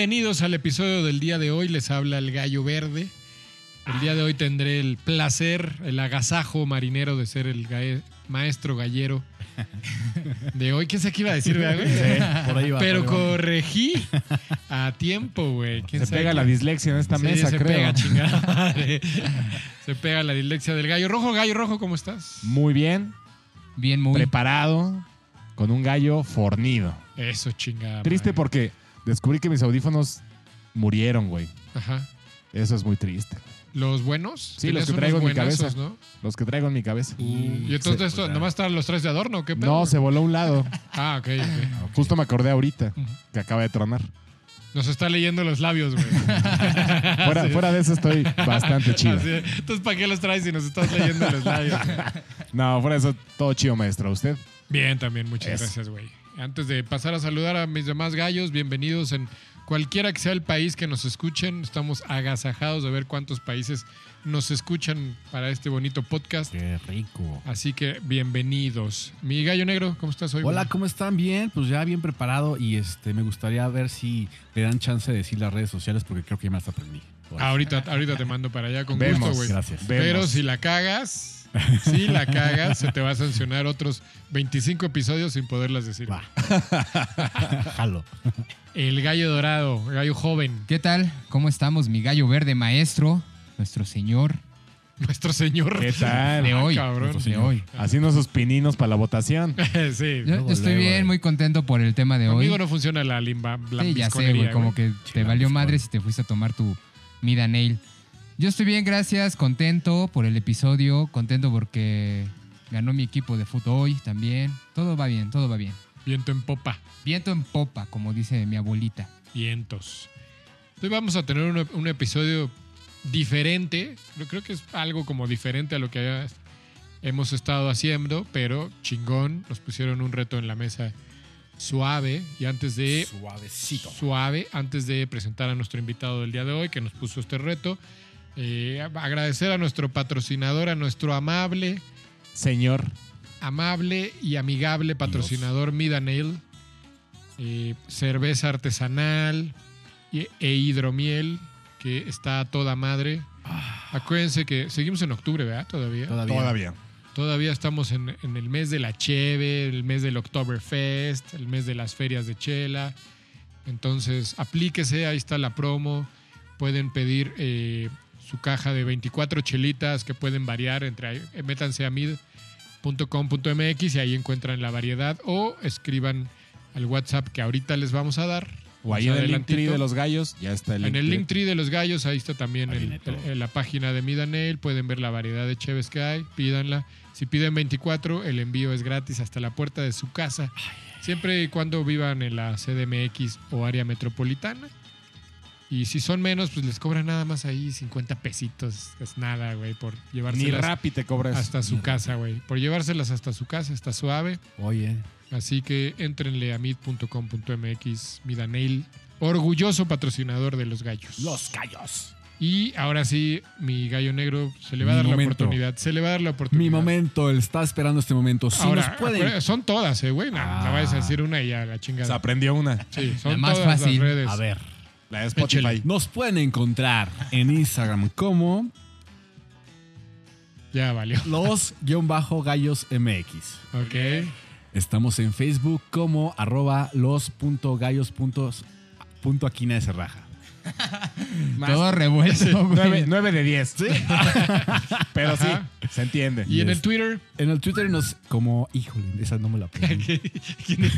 Bienvenidos al episodio del día de hoy. Les habla el gallo verde. El día de hoy tendré el placer, el agasajo marinero de ser el gae- maestro gallero de hoy. ¿Quién sé qué iba a decir, güey? por ahí va. Pero por ahí va. corregí a tiempo, güey. ¿Quién Se sabe pega qué? la dislexia en esta Sí, mesa, se creo. pega, chingada madre. Se pega la dislexia del gallo rojo. Gallo rojo, ¿cómo estás? Muy bien, Bien, muy. preparado, con un gallo fornido. Eso, chingada. Triste madre. porque descubrí que mis audífonos murieron, güey. Ajá. Eso es muy triste. ¿Los buenos? Sí, los que traigo en mi cabeza. ¿no? Los que traigo en mi cabeza. y entonces Sí, esto, pues, nomás están los tres de adorno, ¿qué pedo? No, se voló a un lado. Ah, ok, ok. Justo me acordé ahorita que acaba de tronar. Nos está leyendo los labios, güey. Fuera, Sí. fuera de eso estoy bastante chido. Así, Entonces, ¿para qué los traes si nos estás leyendo los labios? güey? No, fuera de eso, todo chido, maestro. ¿Usted? Bien, también, muchas Eso. gracias, güey. Antes de pasar a saludar a mis demás gallos, bienvenidos en cualquiera que sea el país que nos escuchen. Estamos agasajados de ver cuántos países nos escuchan para este bonito podcast. Qué rico. Así que bienvenidos. Mi gallo negro, ¿cómo estás hoy? Hola? ¿cómo están? Bien, pues ya bien preparado y este me gustaría ver si le dan chance de decir las redes sociales porque creo que ya me las aprendí. Ahorita, ahorita te mando para allá con Vemos, gusto, güey. Gracias. Vemos. Pero si la cagas, si la cagas, se te va a sancionar otros 25 episodios sin poderlas decir. Va. Jalo. El gallo dorado, el gallo joven, ¿Qué tal? ¿Cómo estamos, mi gallo verde maestro? Nuestro señor nuestro señor. ¿Qué tal? de Ah, hoy. cabrón. nuestro de hoy. Haciendo sus pininos para la votación. sí. Yo, yo estoy bien, eh. muy contento por el tema de hoy. Conmigo no funciona la limba. La sí, ya sé, güey, como que te valió madre si te fuiste a tomar tu Mida Nail. Yo estoy bien, gracias, contento por el episodio, contento porque ganó mi equipo de fútbol hoy también. Todo va bien, todo va bien. Viento en popa. Viento en popa, como dice mi abuelita. Vientos. Hoy vamos a tener un, un episodio diferente. Yo creo que es algo como diferente a lo que haya- hemos estado haciendo, pero chingón. Nos pusieron un reto en la mesa suave. Y antes de Suavecito. suave antes de presentar a nuestro invitado del día de hoy que nos puso este reto. Eh, agradecer a nuestro patrocinador, a nuestro amable, Señor, amable y amigable patrocinador Mida Nail. Eh, cerveza artesanal y- e hidromiel que está a toda madre. Acuérdense que seguimos en octubre, ¿verdad? Todavía. Todavía. todavía. Todavía estamos en, en el mes de la Cheve, el mes del Oktoberfest, el mes de las ferias de Chela. Entonces, aplíquese, ahí está la promo. Pueden pedir eh, su caja de 24 chelitas que pueden variar entre. Eh, Métanse a mid.com.mx y ahí encuentran la variedad o escriban al WhatsApp que ahorita les vamos a dar. O ahí en el link tree adelantito. de los gallos, ya está el link En el tree. link tree de los gallos, ahí está también Ahí el- la página de Midanel. Pueden ver la variedad de cheves que hay. Pídanla. Si piden 24, el envío es gratis hasta la puerta de su casa. Siempre y cuando vivan en la CDMX o área metropolitana. Y si son menos, pues les cobran nada más ahí 50 pesitos. Es nada, güey, por Ni llevárselas Rappi te cobras. hasta su Ni casa, güey. Por llevárselas hasta su casa, está suave. Oye. Así que entrenle a mid.com.mx, Midanel, orgulloso patrocinador de los gallos. Los callos. Y ahora sí, mi gallo negro se le va a Mi dar la oportunidad. Se le va a dar la oportunidad. Mi momento, él está esperando este momento. Si Ahora, nos pueden. son todas, eh, güey. No, Ah. no vayas a decir una y ya la Se chingada. aprendió una. Sí, son La más todas fácil. las redes. A ver. La de Spotify. Échale. Nos pueden encontrar en Instagram como Ya valió. los-gallos MX. Ok. Estamos en Facebook como arroba puntos- punto aquina de cerraja. Todo revuelto, güey. Nueve, nueve de diez. Pero Ajá. sí, se entiende. Y en el Twitter, En el Twitter nos como, híjole, esa no me la aprendí. ¿quién,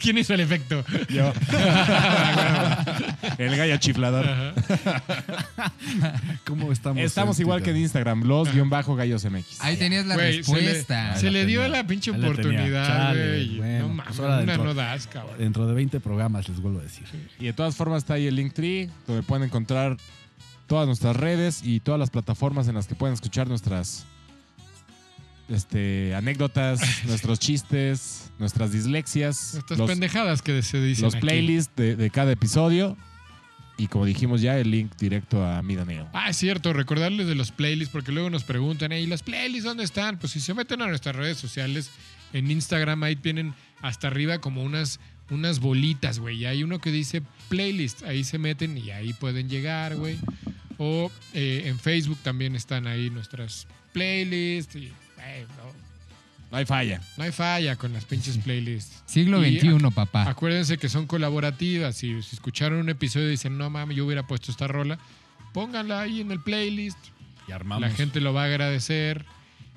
quién hizo el efecto? Yo. el gallo chiflador. ¿Cómo estamos? Estamos igual que en Instagram, los-gallos MX. Ahí tenías la Güey, se le- respuesta. Se, le dio tenía. la pinche la tenía. oportunidad, güey. bueno, no mames, pues ahora una dentro- no das, cabrón. Dentro de 20 programas les vuelvo a decir. Y de todas formas está ahí el link tree, donde pueden encontrar todas nuestras redes y todas las plataformas en las que pueden escuchar nuestras este, anécdotas, nuestros chistes, nuestras dislexias, Estas los, pendejadas que se dicen los aquí. playlists de, de cada episodio. Y como dijimos ya, el link directo a Midaneo. Ah, es cierto, recordarles de los playlists, porque luego nos preguntan, ¿y las playlists dónde están? Pues si se meten a nuestras redes sociales, en Instagram ahí tienen hasta arriba como unas unas bolitas, güey. Y hay uno que dice playlist. Ahí se meten y ahí pueden llegar, güey. O eh, en Facebook también están ahí nuestras playlists. Y, güey, no, No hay falla. no hay falla con las pinches playlists. Siglo Y XXI, papá. Acuérdense que son colaborativas. Si, si escucharon un episodio y dicen, no mames, yo hubiera puesto esta rola, pónganla ahí en el playlist. Y armamos. La gente lo va a agradecer.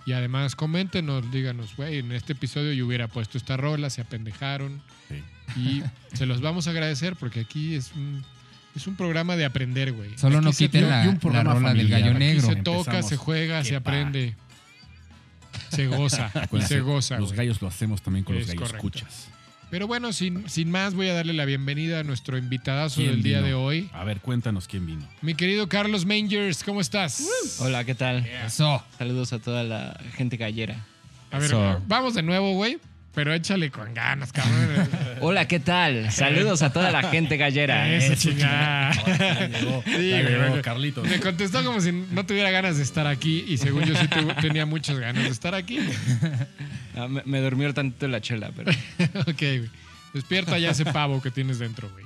Y además, coméntenos, díganos, güey, en este episodio yo hubiera puesto esta rola, se apendejaron. Sí. Y se los vamos a agradecer porque aquí es un, es un programa de aprender, güey. Solo no Aquí se- quiten la, un la programa rola del familiar. gallo Aquí negro. se toca, Empezamos. se juega, Qué se pa. aprende. Se goza, se goza. Los güey. gallos lo hacemos también con los gallos correcto. escuchas. Pero bueno, sin, sin más, voy a darle la bienvenida a nuestro invitadazo ¿Quién del día vino? de hoy. A ver, cuéntanos quién vino. Mi querido Carlos Mangers, ¿cómo estás? Hola, ¿qué tal? Eso. Saludos a toda la gente gallera. A ver, Eso. vamos de nuevo, güey. Pero échale con ganas, cabrón. Hola, ¿qué tal? Saludos a toda la gente gallera. Eso, chingada. llegó, Sí, llegó güey. Carlitos. Me contestó como si no tuviera ganas de estar aquí y según yo sí tenía muchas ganas de estar aquí. Ah, me, me durmió tantito la chela, pero ok, güey. Despierta ya ese pavo que tienes dentro, güey.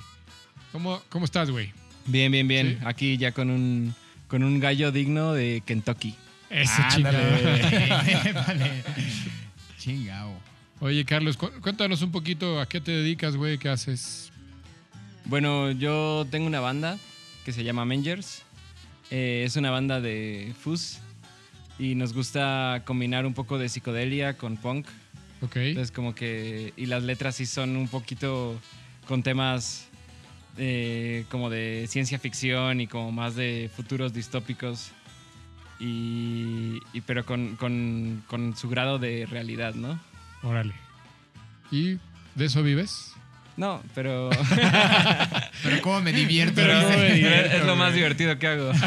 ¿Cómo, ¿Cómo estás, güey? bien, bien, bien. Sí. Aquí ya con un, con un gallo digno de Kentucky. Eso, Ándale. chingada. Vale. Chingao. Oye, Carlos, cu- cuéntanos un poquito a qué te dedicas, güey, qué haces. Bueno, yo tengo una banda que se llama Mangers. Eh, es una banda de fuzz y nos gusta combinar un poco de psicodelia con punk. Ok. Entonces como que... Y las letras sí son un poquito con temas eh, como de ciencia ficción y como más de futuros distópicos. Y, y pero con, con- con su grado de realidad, ¿no? Órale. ¿Y de eso vives? No, pero Pero cómo me divierto. Pero dice. no me divierto, es lo más divertido que hago.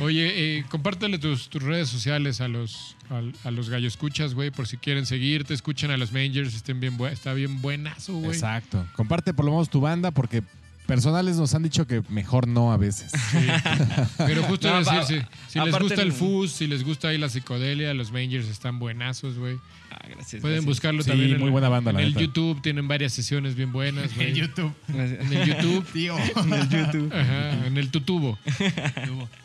Oye, eh, compártele tus, tus redes sociales a los, a, los gallo escuchas, güey, por si quieren seguirte, escuchen a los Mangers, estén bien está bien buenazo, güey. Exacto. Comparte por lo menos tu banda porque personales nos han dicho que mejor no a veces. Pero justo No, decir, si, si les gusta el el- fuzz, si les gusta ahí la psicodelia, los Mangers están buenazos, güey. Ah, gracias. Pueden gracias. buscarlo Sí, también en, muy buena banda, en la el neta. YouTube, tienen varias sesiones bien buenas, güey. En YouTube. En el YouTube. Tío. Ajá, en el tutubo.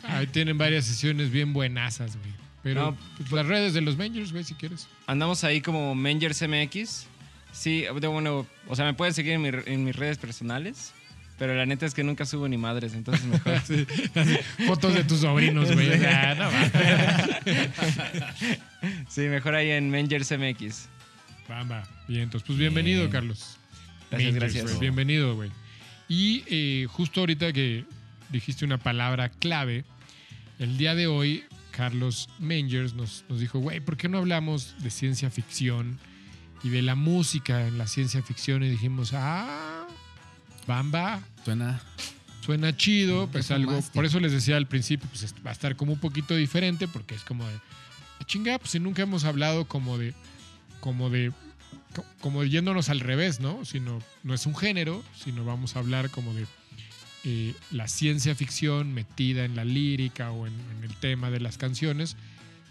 Ahí tienen varias sesiones bien buenasas, güey. Pero No, pues, las redes de los Mangers, güey, si quieres. Andamos ahí como Mangers MX. Sí, de- bueno, o sea, me pueden seguir en, mi- en mis redes personales, pero la neta es que nunca subo ni madres, entonces mejor. Sí, fotos de tus sobrinos, güey. Sea, no sí, mejor ahí en Mangers MX. Bamba. Bien, entonces, pues bienvenido, Bien. Carlos. Gracias, Mangers, gracias. güey, Bienvenido, güey. Y eh, justo ahorita que dijiste una palabra clave, el día de hoy, Carlos Mangers nos, nos dijo, güey, ¿por qué no hablamos de ciencia ficción y de la música en la ciencia ficción? Y dijimos, ah, Bamba, Suena. suena chido, pues algo. Por eso les decía al principio, pues va a estar como un poquito diferente, porque es como de. "Ah, Chinga, pues si nunca hemos hablado como de. Como de. co- Como yéndonos al revés, ¿no? Sino, no es un género, sino vamos a hablar como de eh, la ciencia ficción metida en la lírica o en, en el tema de las canciones.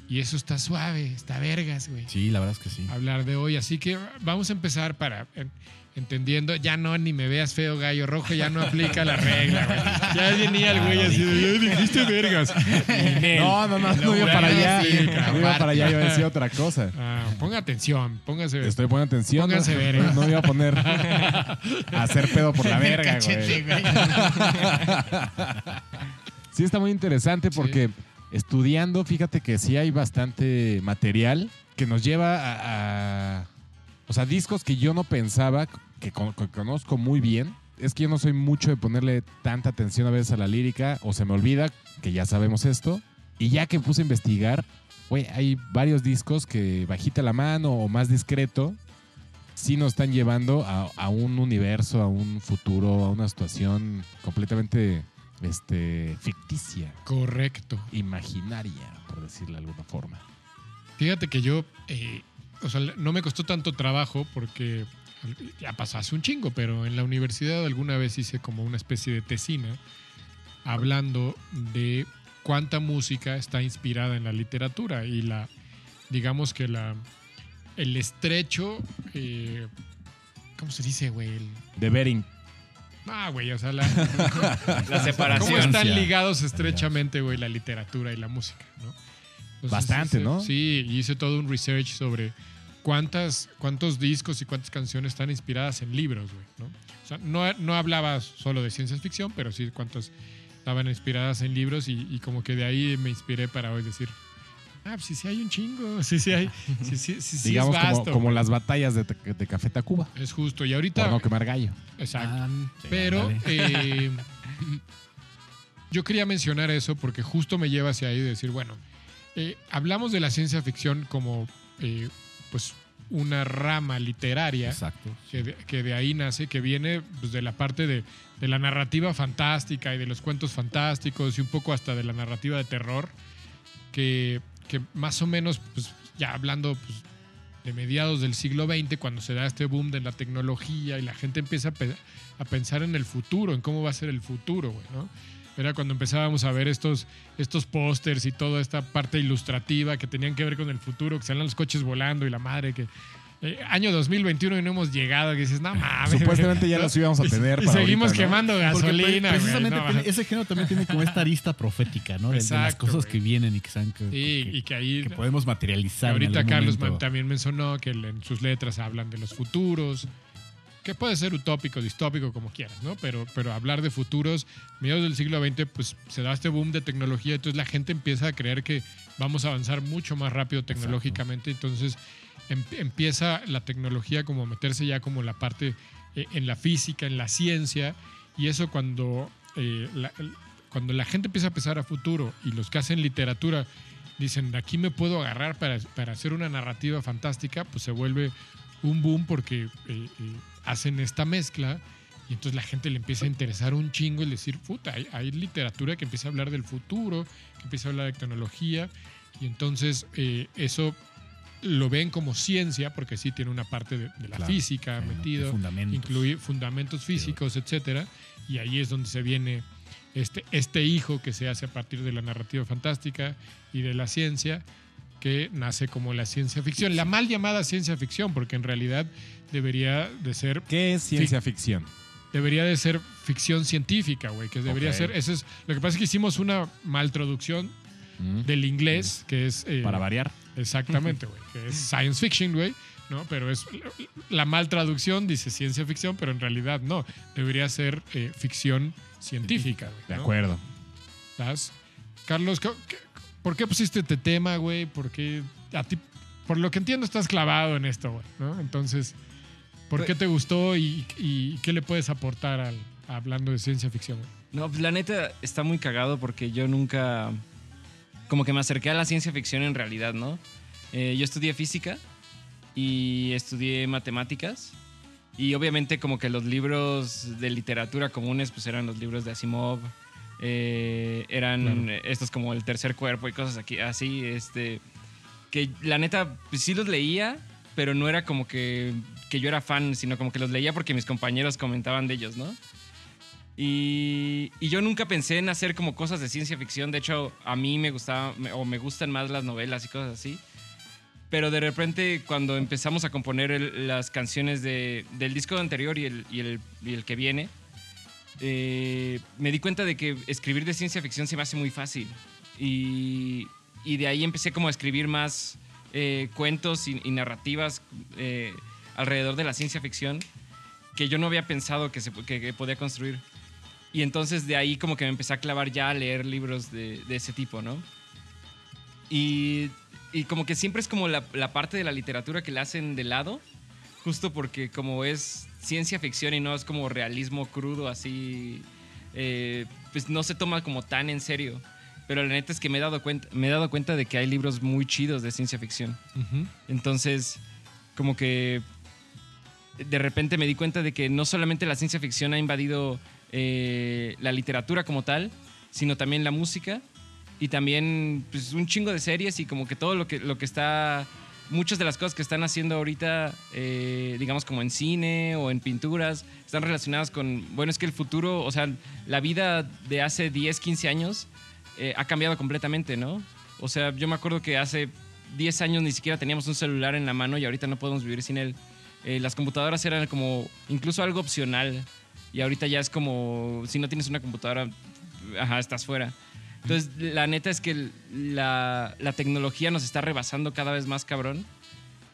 Y eso está suave, está vergas, güey Sí, la verdad es que sí. hablar de hoy. Así que vamos a empezar para en- entendiendo, ya no ni me veas feo gallo rojo, ya no aplica la regla, güey. Ya venía el güey así de, "Ya dijiste vergas. No, no, no, no iba para allá. No iba para allá, iba a decir otra cosa. Ah, ponga atención, póngase. Estoy poniendo atención. Pónganse no, vergas. no me iba a poner a hacer pedo por la verga, güey. Sí, está muy interesante porque estudiando, fíjate que sí hay bastante material que nos lleva a, o sea, discos que yo no pensaba, que, con- que conozco muy bien. Es que yo no soy mucho de ponerle tanta atención a veces a la lírica, o se me olvida que ya sabemos esto. Y ya que puse a investigar, güey, hay varios discos que bajita la mano o más discreto, sí nos están llevando a un universo, a un futuro, a una situación completamente este, ficticia, Correcto. imaginaria, por decirlo de alguna forma. Fíjate que yo, eh, o sea, no me costó tanto trabajo porque ya pasó hace un chingo, pero en la universidad alguna vez hice como una especie de tesina hablando de cuánta música está inspirada en la literatura y la, digamos que la, el estrecho eh, ¿Cómo se dice, güey? El- De Bering. Ah, güey, o sea, la, La separación. ¿cómo están ligados estrechamente, güey, la literatura y la música, ¿no? Entonces, Bastante, hice- ¿no? Sí, y hice todo un research sobre cuántas, cuántos discos y cuántas canciones están inspiradas en libros, güey, ¿no? O sea, no, no hablaba solo de ciencia ficción, pero sí cuántas estaban inspiradas en libros y, y como que de ahí me inspiré para hoy decir, ah, pues sí, sí hay un chingo, sí, sí hay, sí, sí, sí, sí Digamos es como, vasto, como güey. las batallas de, de Café Tacuba. Es justo, y Por ahorita... no quemar gallo. Exacto. Ah, Pero eh, yo quería mencionar eso porque justo me lleva hacia ahí de decir, bueno, eh, hablamos de la ciencia ficción como eh, pues una rama literaria Exacto. que de, que de ahí nace, que viene pues, de la parte de, de la narrativa fantástica y de los cuentos fantásticos y un poco hasta de la narrativa de terror, que, que más o menos, pues ya hablando pues, de mediados del siglo XX, cuando se da este boom de la tecnología y la gente empieza a, pe- a pensar en el futuro, en cómo va a ser el futuro, güey, ¿no? Era cuando empezábamos a ver estos, estos pósters y toda esta parte ilustrativa que tenían que ver con el futuro, que salen los coches volando y la madre que... eh, año 2021 y no hemos llegado, que dices, no mames. Supuestamente ya ¿no? los íbamos a Y- tener Y, para seguimos quemando gasolina, güey, precisamente no, tiene- mames. ese género también tiene como esta arista profética, ¿no? De- de, las Exacto, cosas que vienen y que, sean, que, Sí, que- y que ahí... que podemos materializar. en ahorita algún Carlos momento. también mencionó que en sus letras hablan de los futuros, que puede ser utópico, distópico, como quieras, ¿no? Pero, pero hablar de futuros, mediados del siglo XX, pues se da este boom de tecnología, entonces la gente empieza a creer que vamos a avanzar mucho más rápido tecnológicamente, entonces em- empieza la tecnología como a meterse ya como la parte eh, en la física, en la ciencia, y eso cuando, eh, la, cuando la gente empieza a pensar a futuro y los que hacen literatura dicen, aquí me puedo agarrar para, para hacer una narrativa fantástica, pues se vuelve un boom porque eh, hacen esta mezcla y entonces la gente le empieza a interesar un chingo y decir, puta, hay, literatura que empieza a hablar del futuro, que empieza a hablar de tecnología y entonces eso lo ven como ciencia porque sí tiene una parte de, de la Claro, física metido, fundamentos. incluye fundamentos físicos, etcétera, y ahí es donde se viene este, este hijo que se hace a partir de la narrativa fantástica y de la ciencia, que nace como la ciencia ficción, la mal llamada ciencia ficción, porque en realidad debería de ser ¿Qué es ciencia ficción? debería de ser ficción científica, güey, que debería ser, eso es, lo que pasa es que hicimos una mal traducción Mm. del inglés, que es... eh, Para variar. Exactamente, güey. Que es science fiction, güey. ¿no? Pero es la mal traducción dice ciencia ficción, pero en realidad no. Debería ser eh, ficción científica, güey. De ¿no? acuerdo. ¿Estás? Carlos, ¿qué- qué- ¿por qué pusiste este tema, güey? ¿Por qué a ti, por lo que entiendo, estás clavado en esto, güey, ¿no? Entonces, ¿por qué te gustó y, y qué le puedes aportar al, hablando de ciencia ficción? güey? No, pues la neta está muy cagado porque yo nunca. Como que me acerqué a la ciencia ficción en realidad, ¿no? Eh, yo estudié física y estudié matemáticas. Y obviamente, como que los libros de literatura comunes, pues eran los libros de Asimov. eh, eran estos como El Tercer Cuerpo y cosas aquí, así, este. Que la neta, pues sí los leía, pero no era como que, que yo era fan, sino como que los leía porque mis compañeros comentaban de ellos, ¿no? Y, y yo nunca pensé en hacer como cosas de ciencia ficción. De hecho, a mí me gustaba o me gustan más las novelas y cosas así. Pero de repente, cuando empezamos a componer el- las canciones de- del disco anterior y el, y el, y el que viene, eh, me di cuenta de que escribir de ciencia ficción se me hace muy fácil. Y, de ahí empecé como a escribir más eh, cuentos y narrativas eh, alrededor de la ciencia ficción que yo no había pensado que, se, que, que podía construir. Y entonces de ahí como que me empecé a clavar ya a leer libros de, de ese tipo, ¿no? Y, y como que siempre es como la, la parte de la literatura que la hacen de lado, justo porque como es ciencia ficción y no es como realismo crudo así, eh, pues no se toma como tan en serio. Pero la neta es que me he dado cuenta, me he dado cuenta de que hay libros muy chidos de ciencia ficción. Entonces, como que de repente me di cuenta de que no solamente la ciencia ficción ha invadido eh, la literatura como tal, sino también la música y también pues, un chingo de series y como que todo lo que, lo que está, muchas de las cosas que están haciendo ahorita, eh, digamos como en cine o en pinturas, están relacionadas con, bueno, es que el futuro, o sea, la vida de hace 10, 15 años eh, ha cambiado completamente, ¿no? O sea, yo me acuerdo que hace 10 años ni siquiera teníamos un celular en la mano y ahorita no podemos vivir sin él. eh, las computadoras eran como incluso algo opcional. Y ahorita ya es como, si no tienes una computadora, ajá, estás fuera. Entonces, la neta es que la, la tecnología nos está rebasando cada vez más cabrón.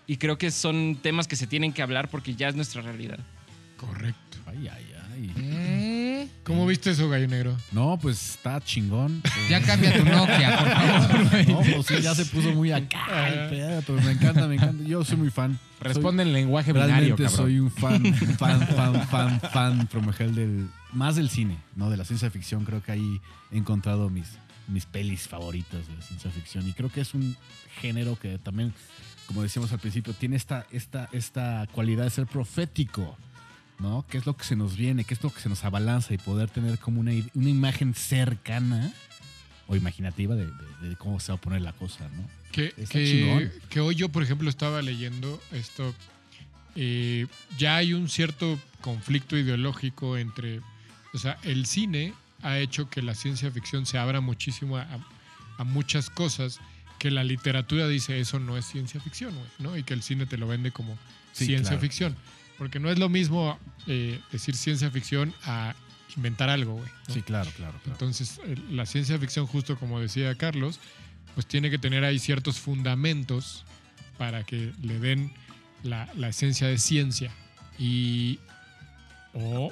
Y creo que son temas que se tienen que hablar porque ya es nuestra realidad. Correcto. Ay, ay, ay. ¿Eh? ¿Cómo viste eso, gallo negro? No, pues está chingón. Ya cambia tu Nokia, por favor, güey. No, pues sí, ya se puso muy acá el pedo, pero me encanta, me encanta. Yo soy muy fan. Responde en lenguaje binario, Realmente cabrón. soy un fan, fan, fan, fan, fan, del... Más del cine, ¿no? De la ciencia ficción. Creo que ahí he encontrado mis, mis pelis favoritas de la ciencia ficción. Y creo que es un género que también, como decíamos al principio, tiene esta, esta, esta cualidad de ser profético. ¿No? ¿Qué es lo que se nos viene? ¿Qué es lo que se nos abalanza? Y poder tener como una, una imagen cercana o imaginativa de, de- de cómo se va a poner la cosa, ¿no? Que, que- que hoy yo, por ejemplo, estaba leyendo esto. eh, ya hay un cierto conflicto ideológico entre. O sea, el cine ha hecho que la ciencia ficción se abra muchísimo a, a muchas cosas que la literatura dice eso no es ciencia ficción, ¿no? Y que el cine te lo vende como Sí, ciencia claro. ficción. Porque no es lo mismo eh, decir ciencia ficción a inventar algo, güey. ¿no? Sí, claro, claro. claro. Entonces, eh, la ciencia ficción, justo como decía Carlos, pues tiene que tener ahí ciertos fundamentos para que le den la, la esencia de ciencia. Y. Oh.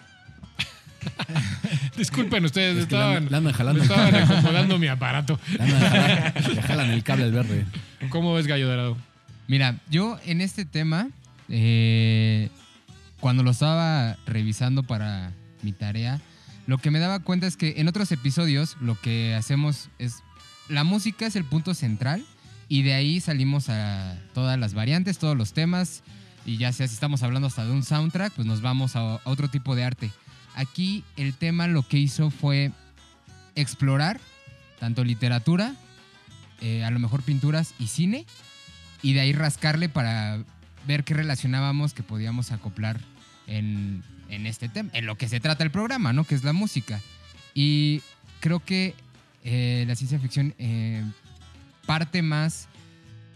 Disculpen, ustedes Es que le estaban, jalando estaban acomodando mi aparato. Le jalan el cable al verde. ¿Cómo ves, Gallo Dorado? Mira, yo en este tema, eh, cuando lo estaba revisando para mi tarea, lo que me daba cuenta es que en otros episodios lo que hacemos es, la música es el punto central y de ahí salimos a todas las variantes, todos los temas y ya sea si estamos hablando hasta de un soundtrack, pues nos vamos a, otro tipo de arte. Aquí el tema lo que hizo fue explorar tanto literatura, eh, a lo mejor pinturas y cine, y de ahí rascarle para ver qué relacionábamos que podíamos acoplar en, en este tema, en lo que se trata el programa, ¿no? Que es la música. Y creo que eh, la ciencia ficción eh, parte más,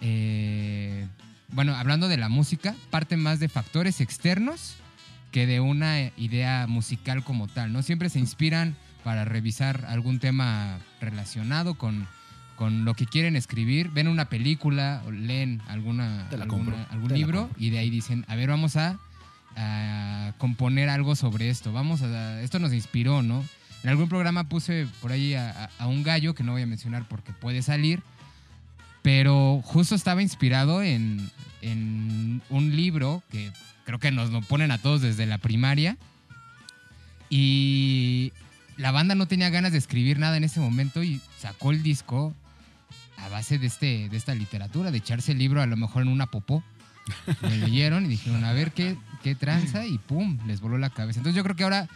eh, bueno, hablando de la música, parte más de factores externos que de una idea musical como tal, ¿no? Siempre se inspiran para revisar algún tema relacionado con, con lo que quieren escribir, ven una película o leen alguna, algún te libro y de ahí dicen, a ver, vamos a, a componer algo sobre esto, vamos a, esto nos inspiró, ¿no? En algún programa puse por ahí a, a- a un gallo que no voy a mencionar porque puede salir, pero justo estaba inspirado en, en un libro que creo que nos lo ponen a todos desde la primaria. Y la banda no tenía ganas de escribir nada en ese momento y sacó el disco a base de, este, de esta literatura, de echarse el libro a lo mejor en una popó. Lo leyeron y dijeron, a ver qué, qué tranza y pum, les voló la cabeza. Entonces yo creo que ahora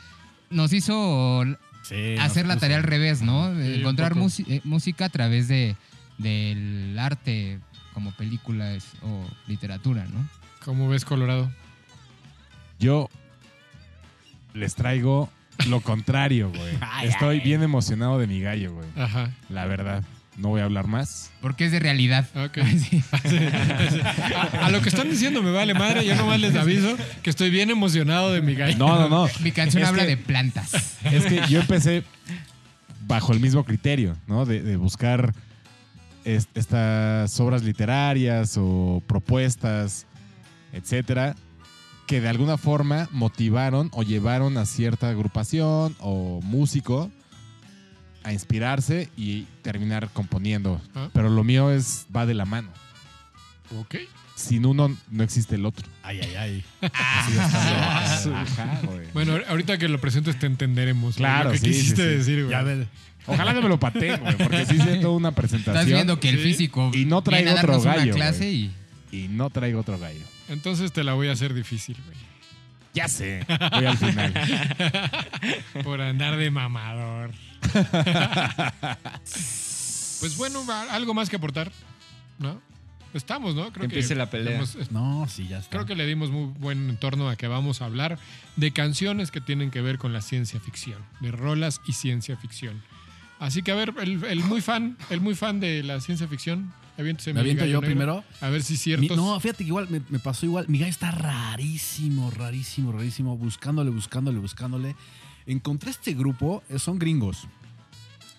nos hizo Sí, hacer nos la tarea al revés, ¿no? Sí, Encontrar eh, música a través de, del arte como películas o literatura, ¿no? ¿Cómo ves, Colorado? Yo les traigo lo contrario, güey. Estoy bien emocionado de mi gallo, güey. Ajá. La verdad. No voy a hablar más. Porque es de realidad. Ok. Sí. A, a lo que están diciendo me vale madre, yo nomás les aviso que estoy bien emocionado de mi gallo. No, no, no. Mi canción Es habla que- de plantas. Es que yo empecé bajo el mismo criterio, ¿no? De, de buscar es- estas obras literarias o propuestas, etcétera, que de alguna forma motivaron o llevaron a cierta agrupación o músico a inspirarse y terminar componiendo. Ah. Pero lo mío es va de la mano. Ok. Sin uno no existe el otro. Ay, ay, ay. Ajá, güey. Bueno, ahorita que lo presentes te entenderemos. güey, Claro, lo que sí, quisiste sí, sí. decir, güey. Ya. Ojalá no me lo pateen, güey, porque sí siento una presentación. Estás viendo que el Sí. físico Y no traigo viene a otro una gallo, clase y Y no traigo otro gallo. Entonces te la voy a hacer difícil, güey. Ya sé. Voy al final. Por andar de mamador. pues bueno, va- algo más que aportar, ¿no? Estamos, ¿no? Creo Que empiece la pelea. hemos- No, sí, ya está. creo que le dimos muy buen entorno a que vamos a hablar de canciones que tienen que ver con la ciencia ficción, de rolas y ciencia ficción. Así que a ver, el, el muy fan, el muy fan de la ciencia ficción, aviéntese ¿Me mi aviento gallo yo negro. primero? A ver si es Mi- cierto. no, fíjate que igual me, me pasó igual. Mi gallo está rarísimo, rarísimo, rarísimo. Buscándole, buscándole, buscándole. Encontré este grupo, eh, son gringos.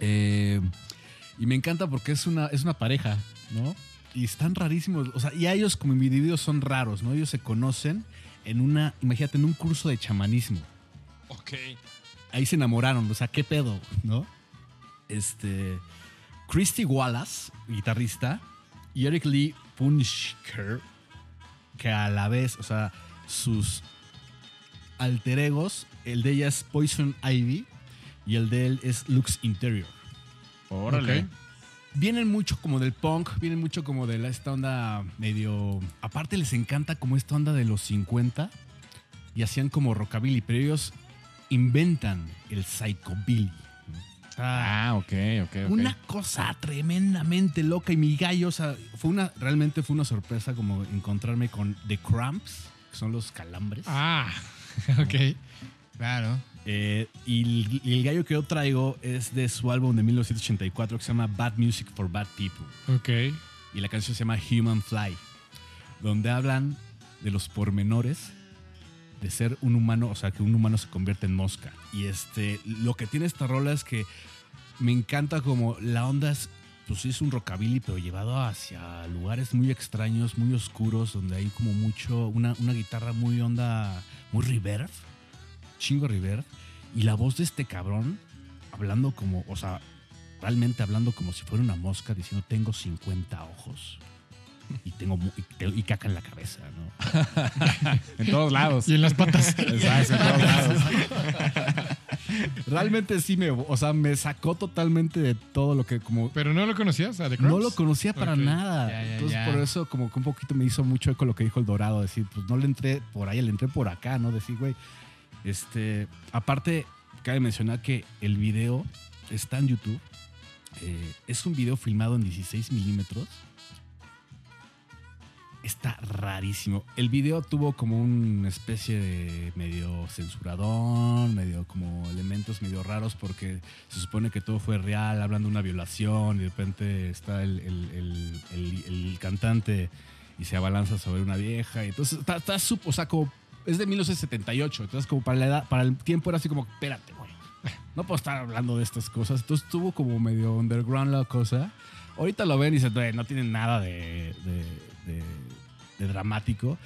Eh, y me encanta porque es una, es una pareja, ¿no? Y están rarísimos. O sea, y a ellos como individuos son raros, ¿no? Ellos se conocen en una, imagínate, en un curso de chamanismo. Ok. Ahí se enamoraron, o sea, qué pedo, ¿no? Este. Christy Wallace, guitarrista, y Eric Lee Punchker, que a la vez, o sea, sus alter egos, el de ella es Poison Ivy y el de él es Lux Interior. Órale. Ok. Vienen mucho como del punk, vienen mucho como de la- esta onda medio... Aparte les encanta como esta onda de los 50 y hacían como rockabilly, pero ellos inventan el psychobilly. Ah, ok, ok, ok. una cosa tremendamente loca y mi gallo, o sea, fue una, realmente fue una sorpresa como encontrarme con The Cramps, que son los calambres. Ah, ok. Claro. Eh, y, el, y el gallo que yo traigo es de su álbum de 1984 que se llama Bad Music for Bad People. Ok. Y la canción se llama Human Fly, donde hablan de los pormenores de ser un humano, o sea, que un humano se convierte en mosca. Y este, lo que tiene esta rola es que me encanta como la onda es, pues sí es un rockabilly, pero llevado hacia lugares muy extraños, muy oscuros, donde hay como mucho, una, una guitarra muy onda, muy reverb, chingo reverb, y la voz de este cabrón hablando como, o sea, realmente hablando como si fuera una mosca, diciendo tengo 50 ojos. Y tengo y, caca en la cabeza, ¿no? En todos lados. Y en las patas. Exacto, en todos lados. Realmente sí me, o sea, me sacó totalmente de todo lo que como Pero no lo conocías, a The no lo conocía para nada. Entonces por eso como que un poquito me hizo mucho eco lo que dijo el Dorado, decir, pues no le entré por ahí, le entré por acá, ¿no? Decir, güey, este, aparte cabe mencionar que el video está en YouTube. Eh, es un video filmado en 16 milímetros. Está rarísimo. El video tuvo como una especie de medio censuradón, medio como elementos medio raros porque se supone que todo fue real, hablando de una violación y de repente está el, el- el- el- cantante y se abalanza sobre una vieja. Y entonces está, está o sea, como es de 1978, entonces como para la edad, para el tiempo era así como, espérate, güey. No puedo estar hablando de estas cosas. Entonces estuvo como medio underground la cosa. Ahorita lo ven y dicen, "Güey, no tiene nada de, de- de- de dramático.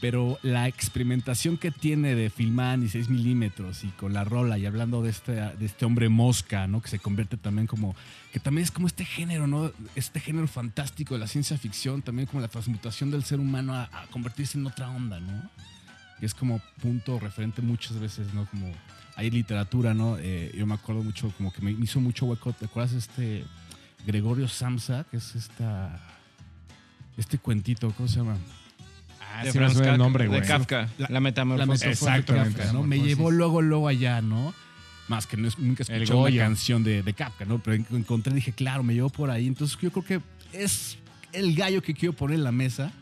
Pero la experimentación que tiene de filmar en 16 milímetros y con la rola y hablando de este, de este hombre mosca, ¿no? Que se convierte también como, que también es como este género, ¿no? Este género fantástico de la ciencia ficción, también como la transmutación del ser humano a, a convertirse en otra onda, ¿no? Que es como punto referente muchas veces, ¿no? Como hay literatura, ¿no? Eh, yo me acuerdo mucho, como que me hizo mucho hueco, ¿te acuerdas de este Gregorio Samsa, que es esta, este cuentito, ¿cómo se llama? Ah, de sí me Franz el Kafka- nombre, de. Kafka, La- la, metamorfosis. Exactamente. Kafka, ¿no? Me llevó luego, luego allá, ¿no? Más que no es, nunca escuché una canción de, de Kafka, ¿no? Pero en- encontré, dije, claro, me llevó por ahí. Entonces yo creo que es el gallo que quiero poner en la mesa.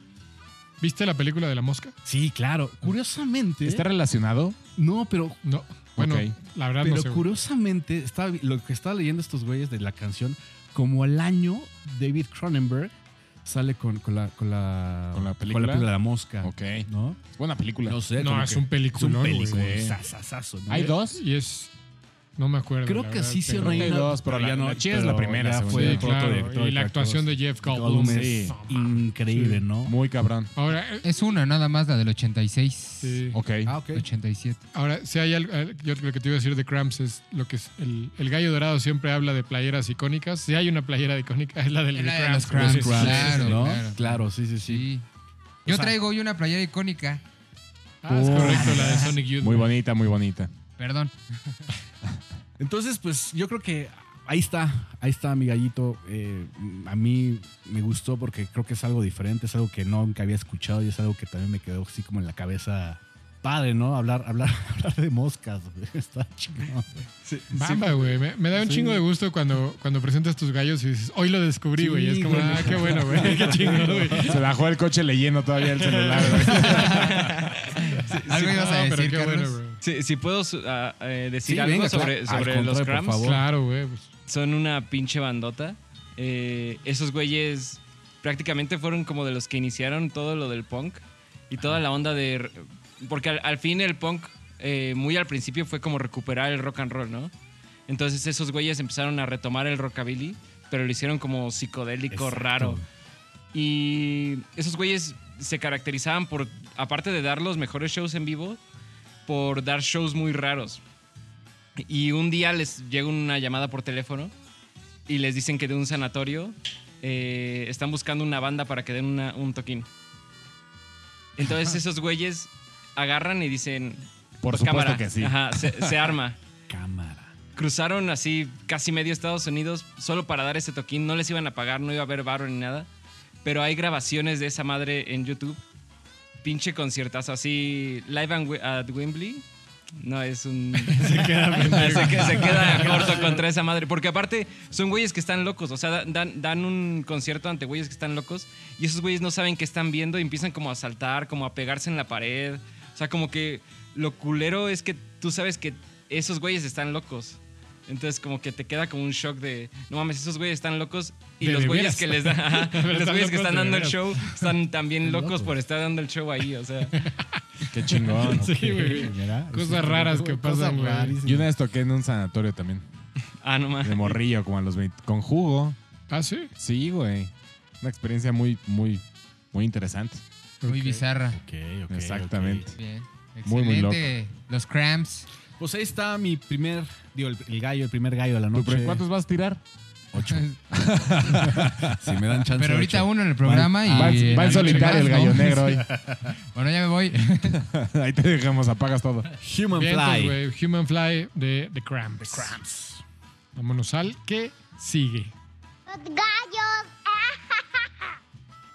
¿Viste la película de la mosca? Sí, claro. Curiosamente. ¿Está relacionado? No, pero, No. Bueno, la verdad pero no sé. güey. curiosamente, estaba, lo que estaba leyendo estos güeyes de la canción, como al año, David Cronenberg sale con, con la, con, la, ¿Con la película? de la mosca. Ok. ¿No? Es buena película. No sé. No, es que- un Es un peliculón, güey. película. Sasasazo, ¿no? ¿Hay dos? Y es. No me acuerdo. Creo que verdad, sí hicieron ahí dos, pero la- es la primera, ya fue. Sí, claro. director Y la actuación de. Jeff Goldblum es Sí. increíble, Sí. ¿no? Muy cabrón. Ahora, Es una nada más, la del 86. sí. Ok. Ah, ok. 87. Ahora, si hay algo, yo lo que te iba a decir de Cramps es lo que es el, el gallo dorado siempre habla de playeras icónicas. Si hay una playera icónica, es la del la de de Cramps. güey. Cramps, Cramps, claro, ¿no? claro. Claro, sí, sí, sí. Sí. Yo O sea- traigo hoy una playera icónica. Ah, es correcto, la de Sonic Youth. Muy bonita, muy bonita. Perdón. Entonces, pues yo creo que ahí está, ahí está mi gallito. Eh, a mí me gustó porque creo que es algo diferente, es algo que nunca había escuchado y es algo que también me quedó así como en la cabeza. Padre, ¿no? Hablar, hablar, hablar de moscas, güey. Está chingón. güey. Bamba, güey. Me, me da un Sí. chingo de gusto cuando, cuando presentas tus gallos y dices, hoy lo descubrí, Sí, güey. Y es como, güey. ah, qué bueno, güey. Qué chingón, güey. Se bajó el coche leyendo todavía el celular. güey. Algo ibas a No, decir, pero qué Carlos. bueno, güey. Si, si puedo ah, eh, decir Sí, algo venga, sobre, claro. sobre Al los contrario, por Cramps. favor. Claro, güey. pues, Son una pinche bandota. Eh, esos güeyes prácticamente fueron como de los que iniciaron todo lo del punk y toda la onda de... Porque al, al fin el punk, eh, muy al principio, fue como recuperar el rock and roll, ¿no? Entonces esos güeyes empezaron a retomar el rockabilly, pero lo hicieron como psicodélico Exacto. raro. Y esos güeyes se caracterizaban por, aparte de dar los mejores shows en vivo, por dar shows muy raros. Y un día les llega una llamada por teléfono y les dicen que de un sanatorio eh, están buscando una banda para que den una- un toquín. Entonces esos güeyes agarran y dicen... Por "Pues, supuesto cámara". que sí. Ajá, se, se arma. Cámara. Cruzaron así casi medio Estados Unidos solo para dar ese toquín. No les iban a pagar, no iba a haber varo ni nada. Pero hay grabaciones de esa madre en YouTube. Pinche conciertazo así, live and Wi- at Wembley. No, es un... se queda se, que- se queda corto contra esa madre. Porque aparte son güeyes que están locos. O sea, da- dan, dan un concierto ante güeyes que están locos. Y esos güeyes no saben qué están viendo y empiezan como a saltar, como a pegarse en la pared. O sea, como que lo culero es que tú sabes que esos güeyes están locos. Entonces como que te queda como un shock de, no mames, esos güeyes están locos y De los güeyes veras. que les Pero los están güeyes que están dando el show están también locos locos. por estar dando el show ahí, o sea. Qué chingón. Sí, güey. Cosas raras que cosas pasan, güey. Yo una vez toqué en un sanatorio también. Ah, no mames. De morrillo, como a los 20. Con jugo. Ah, sí. Sí, güey. Una experiencia muy, muy, muy interesante. Muy bizarra. Ok, ok, Exactamente. ok. Bien. Muy, muy Excelente. Los cramps. Pues ahí está mi primer, digo, el, el gallo, el primer gallo de la ¿Tú, noche. pero ¿Cuántos vas a tirar? Ocho. si me dan chance. Pero ahorita ocho. uno en el programa y. Va, en- va solitario el gallo negro hoy. Bueno, ya me voy. Ahí te dejamos, apagas todo. Human Fly. güey. Human Fly de The Cramps. The Cramps. Vámonos al que sigue. Los gallos.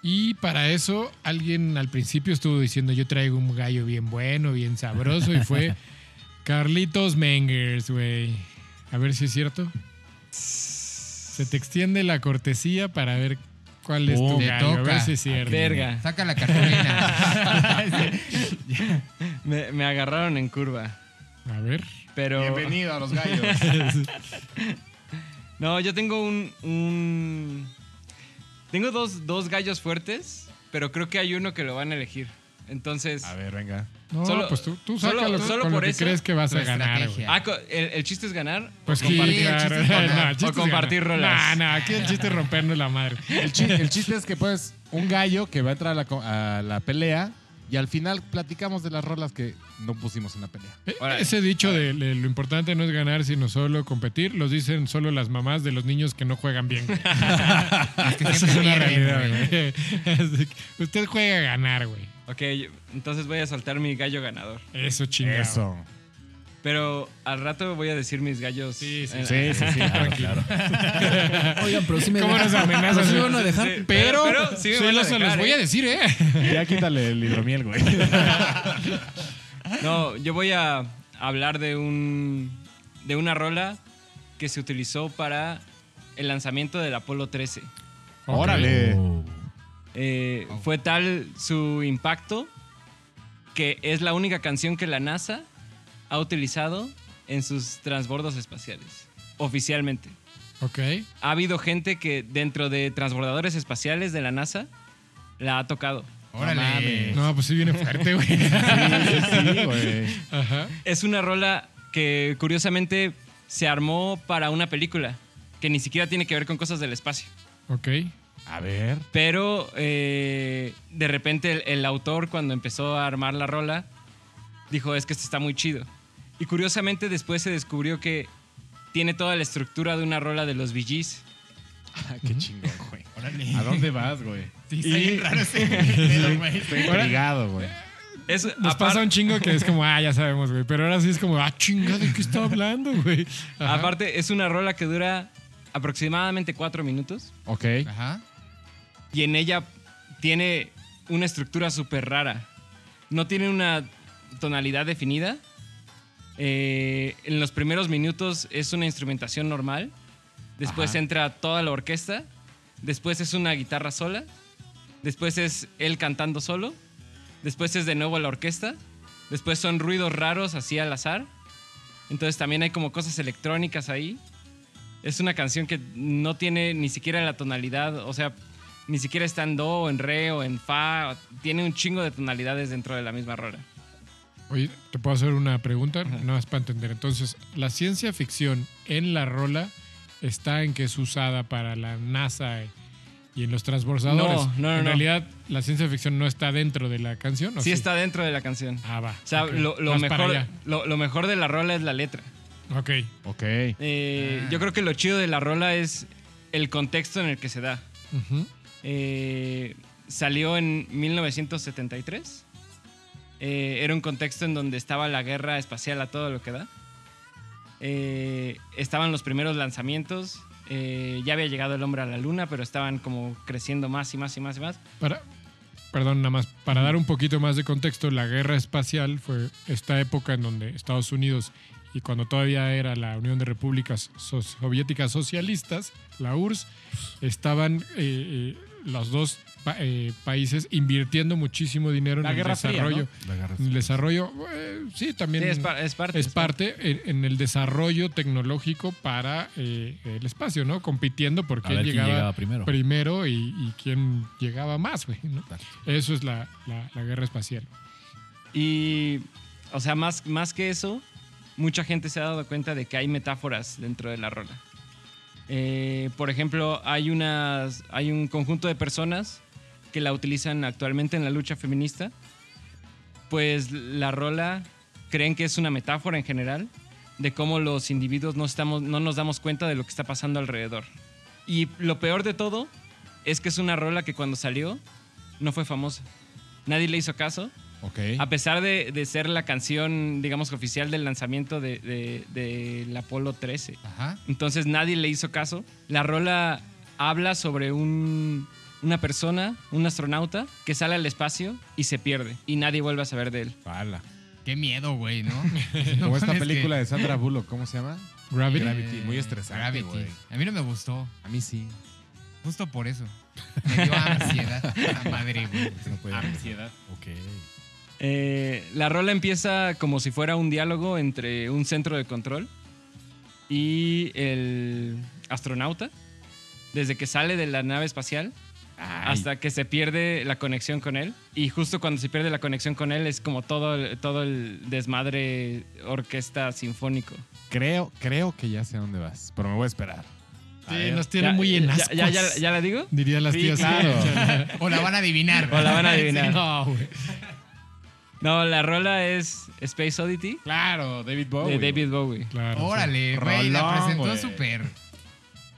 Y para eso, alguien al principio estuvo diciendo: Yo traigo un gallo bien bueno, bien sabroso. Y fue Carlitos Mengers, güey. A ver si es cierto. Se te extiende la cortesía para ver cuál es tu. Te gallo. A ver toca. si es cierto. Verga. Saca la cartulina. Me, me agarraron en curva. A ver. Pero. a los gallos. No, yo tengo un. un- Tengo dos, dos gallos fuertes, pero creo que hay uno que lo van a elegir. Entonces. A ver, venga. No, Solo- pues tú, tú solo- sácalo solo con por lo que eso, crees que vas a ganar, güey. Ah, el, el chiste es ganar. Pues o sí, compartir. el chiste es claro. ganar. No, el chiste O compartir rolas. No, no, aquí el chiste es rompernos la madre. El chiste, el chiste es que, pues, un gallo que va a entrar a la, co- a la pelea y al final platicamos de las rolas que no pusimos en la pelea. Eh, Órale. Ese dicho de, de lo importante no es ganar, sino solo competir, los dicen solo las mamás de los niños que no juegan bien. Es que Esa es una realidad, güey. Usted juega a ganar, güey. Ok, entonces voy a soltar mi gallo ganador. Eso chingado. Eso. Pero al rato voy a decir mis gallos. Sí, sí, eh, Sí, sí, sí. Tranquilo. Oigan, pero sí me ¿Cómo nos amenazas? sí van a dejar. Sí, Pero, pero sí me solo se los voy ¿eh? a decir, ¿eh? Ya quítale el hidromiel, güey. No, yo voy a hablar de un de una rola que se utilizó para el lanzamiento del Apolo 13. Órale. Oh. Eh, Oh. Fue tal su impacto que es la única canción que la NASA ha utilizado en sus transbordos espaciales, oficialmente. Ok. Ha habido gente que dentro de transbordadores espaciales de la NASA la ha tocado. Órale. No, pues sí viene fuerte, güey. Sí, sí, güey. Ajá. Es una rola que curiosamente se armó para una película que ni siquiera tiene que ver con cosas del espacio. Ok. A ver. Pero eh, de repente el, el autor cuando empezó a armar la rola dijo es que esto está muy chido. Y curiosamente después se descubrió que tiene toda la estructura de una rola de los Gees. Ah, qué chingón, güey. ¿A dónde vas, güey? Sí, está bien raro ese pedo, güey. Estoy intrigado, güey. Es, Nos pasa un chingo que es como, ah, ya sabemos, güey. Pero ahora sí es como, ah, chinga, ¿de qué está hablando, güey? Aparte es una rola que dura aproximadamente cuatro minutos Ok. Ajá. Y en ella tiene una estructura súper rara. No tiene una tonalidad definida. Eh, en los primeros minutos es una instrumentación normal. Después Ajá. entra toda la orquesta. Después es una guitarra sola. Después es él cantando solo. Después es de nuevo la orquesta. Después son ruidos raros así al azar. Entonces también hay como cosas electrónicas ahí. Es una canción que no tiene ni siquiera la tonalidad, o sea, ni siquiera está en do o en re o en fa. Tiene un chingo de tonalidades dentro de la misma rola. Oye, ¿te puedo hacer una pregunta? Nada más para entender. Entonces, la ciencia ficción en la rola está en que es usada para la NASA y en los transbordadores. No, no, no, En no. realidad, la ciencia ficción no está dentro de la canción. ¿o Sí está dentro de la canción. Ah, va. O sea, lo, mejor, lo, lo mejor de la rola es la letra. Ok. Ok. Eh, Ah. Yo creo que lo chido de la rola es el contexto en el que se da. Ujú. Eh, salió en 1973. Eh, era un contexto en donde estaba la guerra espacial a todo lo que da. Eh, estaban los primeros lanzamientos. Ya había llegado el hombre a la luna, pero estaban como creciendo más y más y más y más. Para, perdón, nada más, para dar un poquito más de contexto, la guerra espacial fue esta época en donde Estados Unidos y cuando todavía era la Unión de Repúblicas So- Soviéticas Socialistas, la URSS, estaban los dos pa- eh, países invirtiendo muchísimo dinero La en el Fría, desarrollo. En el desarrollo, eh, sí, también Sí, es, par- es parte. es parte en, en el desarrollo tecnológico para eh, el espacio, ¿no? Compitiendo por quién llegaba, llegaba primero. primero y, y quién llegaba más, güey, ¿no? Eso es la, la- la guerra espacial. Y, o sea, más, más que eso, mucha gente se ha dado cuenta de que hay metáforas dentro de la rola. Eh, por ejemplo, hay, unas, hay un conjunto de personas que la utilizan actualmente en la lucha feminista. Pues la rola creen que es una metáfora en general de cómo los individuos no, estamos, no nos damos cuenta de lo que está pasando alrededor. Y lo peor de todo es que es una rola que cuando salió no fue famosa. Nadie le hizo caso. A pesar de, de ser la canción, digamos, que oficial del lanzamiento de, de- del Apolo 13. Ajá. Entonces nadie le hizo caso. La rola habla sobre un- una persona, un astronauta, que sale al espacio y se pierde. Y nadie vuelve a saber de él. Pala. Qué miedo, güey, ¿no? No Como esta película que- de Sandra Bullock, ¿cómo se llama? Gravity. Gravity, muy estresante, Gravity. güey. A mí no me gustó. A mí sí. Justo por eso. Me dio ansiedad. La madre, güey. No Ansiedad. Ok. Eh, la rola empieza como si fuera un diálogo entre un centro de control y el astronauta. Desde que sale de la nave espacial hasta que se pierde la conexión con él. Y justo cuando se pierde la conexión con él es como todo, el- todo el desmadre orquesta sinfónico. Creo, creo que ya sé a dónde vas, pero me voy a esperar. Sí, nos tiene Ya- muy en ya, ya, ya, ya la digo? Dirían las Sí, tías. claro. O la van a adivinar. O la van a adivinar. No, güey. No, la rola es Space Oddity Claro, David Bowie. de David Bowie. Claro. Órale, güey. La Rolón, presentó güey. súper.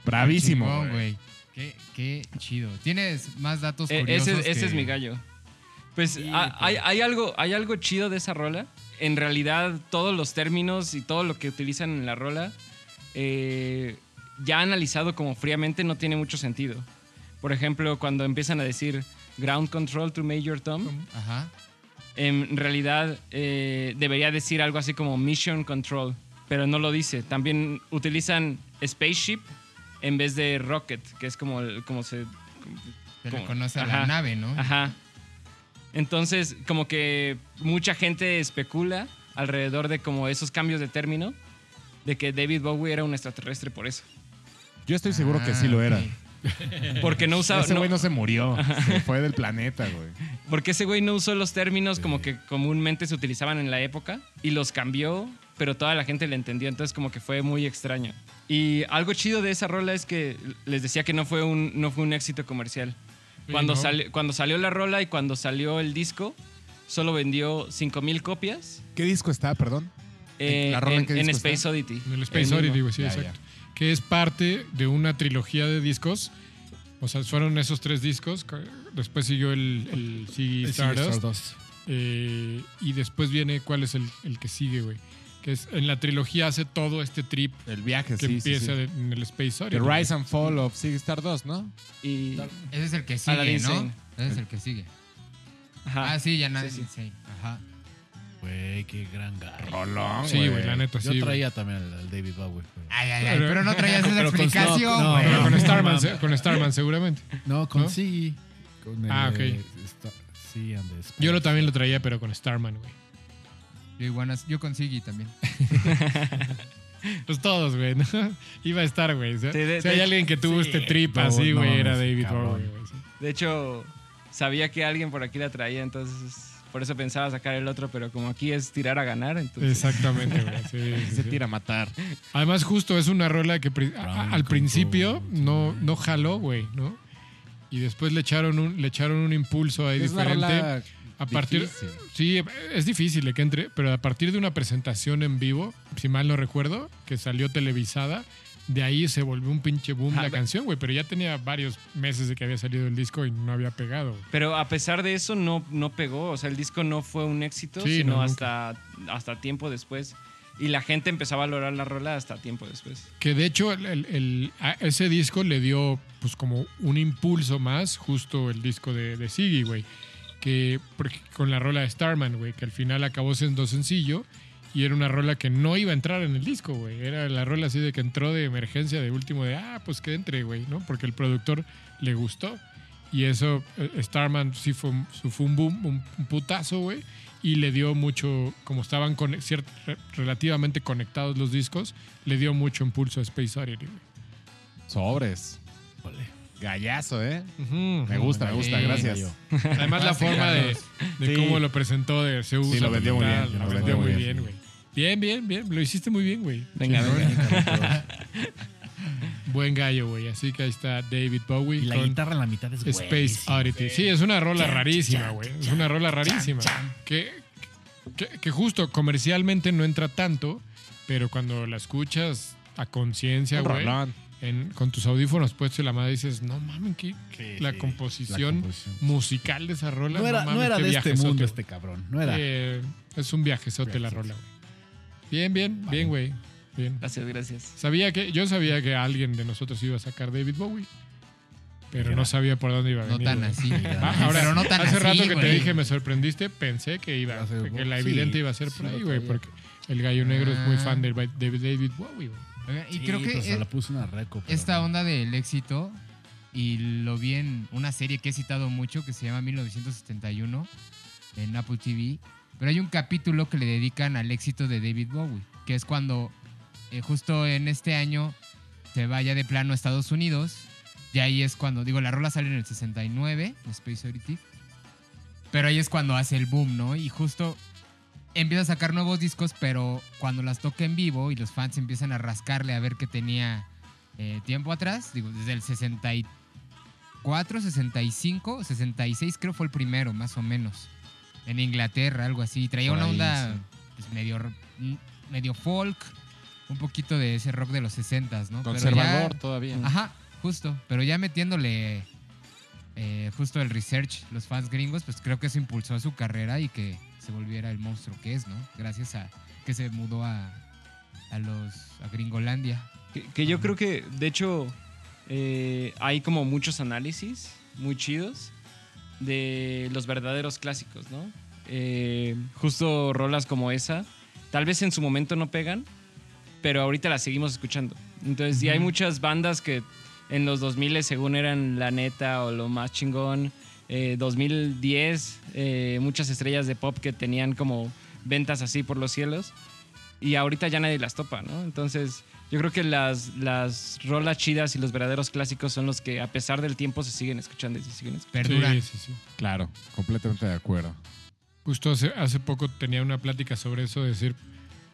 Bravísimo, chingón, güey. Qué, qué chido. ¿Tienes más datos Eh, curiosos? ese, ese que- es mi gallo. Pues Sí, ha- hay, hay algo, hay algo chido de esa rola. En realidad, todos los términos y todo lo que utilizan en la rola, eh, ya analizado como fríamente, no tiene mucho sentido. Por ejemplo, cuando empiezan a decir ground control to Major Tom, Ajá. En realidad eh, debería decir algo así como mission control, pero no lo dice. También utilizan spaceship en vez de rocket, que es como, el- como se... Se le como- conoce a ajá, la nave, ¿no? Ajá. Entonces, como que mucha gente especula alrededor de como esos cambios de término, de que David Bowie era un extraterrestre por eso. Yo estoy seguro que sí Ah, lo era. Porque no usaba... Ese güey no se murió. Se fue del planeta, güey. Porque ese güey no usó los términos como que comúnmente se utilizaban en la época y los cambió, pero toda la gente le entendió, entonces como que fue muy extraño. Y algo chido de esa rola es que les decía que no fue un, no fue un éxito comercial. Sí, Cuando, no. sali- cuando salió la rola y cuando salió el disco, solo vendió 5000 copias ¿Qué disco está, perdón? eh, ¿La rola en en, qué en disco está? Space Oddity. En el Space Oddity, güey, sí, Ya, exacto. Que es parte de una trilogía de discos. O sea, fueron esos tres discos. Después siguió el, el Ziggy Sí, Stardust. Stardust. eh, y después viene cuál es el, el que sigue, güey. Que es en la trilogía hace todo este trip El viaje, que sí, empieza sí. de- en el Space The Odyssey. Rise and Fall of Ziggy Stardust, ¿no? Y, Ese es el que sigue, Aladdin ¿no? Sane. Ese es el que sigue. ajá. Ah, sí, ya nadie. Sí, Sí, Ajá. Güey, qué gran garro. Rolón, Sí, güey, la neta, Yo sí. güey. traía también al, al David Bowie. pero- Ay, ay, ay. Pero- Pero no traías esa Pero con explicación, Snob, no, güey. Pero con Starman, se- con Starman seguramente. No, con ¿No? sí. Con el, Ah, ok. eh, Sta- sí, and the. Yo lo también lo traía, pero con Starman, güey. Yo, iguanas, yo con Siggy también. Pues todos, güey, ¿no? Iba a estar, güey. O sea, Sí, de- si hay de- alguien que tuvo sí, este trip no, así, no güey, era mames, David cabrón. Bowie, güey. sí. De hecho, sabía que alguien por aquí la traía, entonces por eso pensaba sacar el otro, pero como aquí es tirar a ganar, entonces... Exactamente, güey. sí, sí, Se sí. tira a matar. Además, justo es una rola que pri- a- al principio no, no jaló, güey, ¿no? Y después le echaron un, le echaron un impulso ahí Es una diferente. rola A partir, difícil. sí, es difícil de que entre, pero a partir de una presentación en vivo, si mal no recuerdo, que salió televisada, de ahí se volvió un pinche boom la canción, güey. Pero ya tenía varios meses de que había salido el disco y no había pegado. Pero a pesar de eso no, no pegó, o sea, el disco no fue un éxito, Sí, sino no, hasta, hasta tiempo después. Y la gente empezó a valorar la rola hasta tiempo después. Que de hecho el- el- el- a ese disco le dio pues como un impulso más justo el disco de, de Siggy, güey. Que con la rola de Starman, güey, que al final acabó siendo sencillo y era una rola que no iba a entrar en el disco, güey. Era la rola así de que entró de emergencia de último de, ah, pues que entre, güey, ¿no? Porque el productor le gustó. Y eso, eh, Starman sí fue, un- fue un boom, un, un putazo, güey. Y le dio mucho, como estaban con, cier- re- relativamente conectados los discos, le dio mucho impulso a Space Oddity, güey. Sobres. Gallazo, ¿eh? Me gusta, me gusta, Sí. gracias. Además, la forma de, Sí. cómo lo presentó de se usa. lo vendió muy bien, Lo vendió muy bien. güey. Bien, bien, bien. Lo hiciste muy bien, güey. Venga. Buen gallo, güey. Así que ahí está David Bowie Y la con guitarra en la mitad es Space. Oddity. Sí, es una rola Chan, rarísima, güey. Es una rola rarísima. chan. Que, que, que justo comercialmente no entra tanto, pero cuando la escuchas a conciencia, güey, en- con tus audífonos puestos en la madre, dices, no mames, que Sí, la, composición la composición. musical de esa rola. No era, mames, no era de este viajezote, mundo este cabrón. No era. Eh, es un viajezote la Viajezote. rola, güey. Bien, bien, Vale. bien, güey. Bien. Gracias, gracias. Sabía que, yo sabía que alguien de nosotros iba a sacar David Bowie, pero no sabía por dónde iba a No venir. tan güey. así. Ah, ahora, pero no tan hace así, rato que te dije me sorprendiste, pensé que iba, Va a ser- que la sí, evidente iba a ser por sí, ahí, güey, porque el gallo negro es muy Ah. fan de David Bowie, güey. Y Sí, creo que se la puso una reco. pero esta no. onda del éxito, y lo vi en una serie que he citado mucho que se llama 1971 en Apple TV, pero hay un capítulo que le dedican al éxito de David Bowie, que es cuando eh, justo en este año se vaya de plano a Estados Unidos, y ahí es cuando, digo, la rola sale en el 69, Space Oddity, pero ahí es cuando hace el boom, ¿no? Y justo empieza a sacar nuevos discos, pero cuando las toca en vivo y los fans empiezan a rascarle a ver qué tenía eh, tiempo atrás, digo, desde el 64, 65, 66 creo fue el primero, más o menos, en Inglaterra, algo así. Traía Por una ahí, onda sí. pues, medio, medio folk, un poquito de ese rock de los 60s, ¿no? Pero ya- Conservador todavía. Ajá, justo. Pero ya metiéndole eh, justo el research, los fans gringos, pues creo que eso impulsó su carrera y que se volviera el monstruo que es, ¿no? Gracias a que se mudó a, a los a Gringolandia. Que, que yo creo que, de hecho, eh, hay como muchos análisis muy chidos de los verdaderos clásicos, ¿no? Eh, justo rolas como esa, tal vez en su momento no pegan, pero ahorita las seguimos escuchando. Entonces, y hay muchas bandas que en los 2000 según eran la neta o lo más chingón. Eh, 2010, eh, muchas estrellas de pop que tenían como ventas así por los cielos. Y ahorita ya nadie las topa, ¿no? Entonces, yo creo que las, las rolas chidas y los verdaderos clásicos son los que a pesar del tiempo se siguen escuchando y se siguen escuchando. Perduran. Sí, sí, sí. Claro, completamente de acuerdo. Justo hace, hace poco tenía una plática sobre eso, de decir,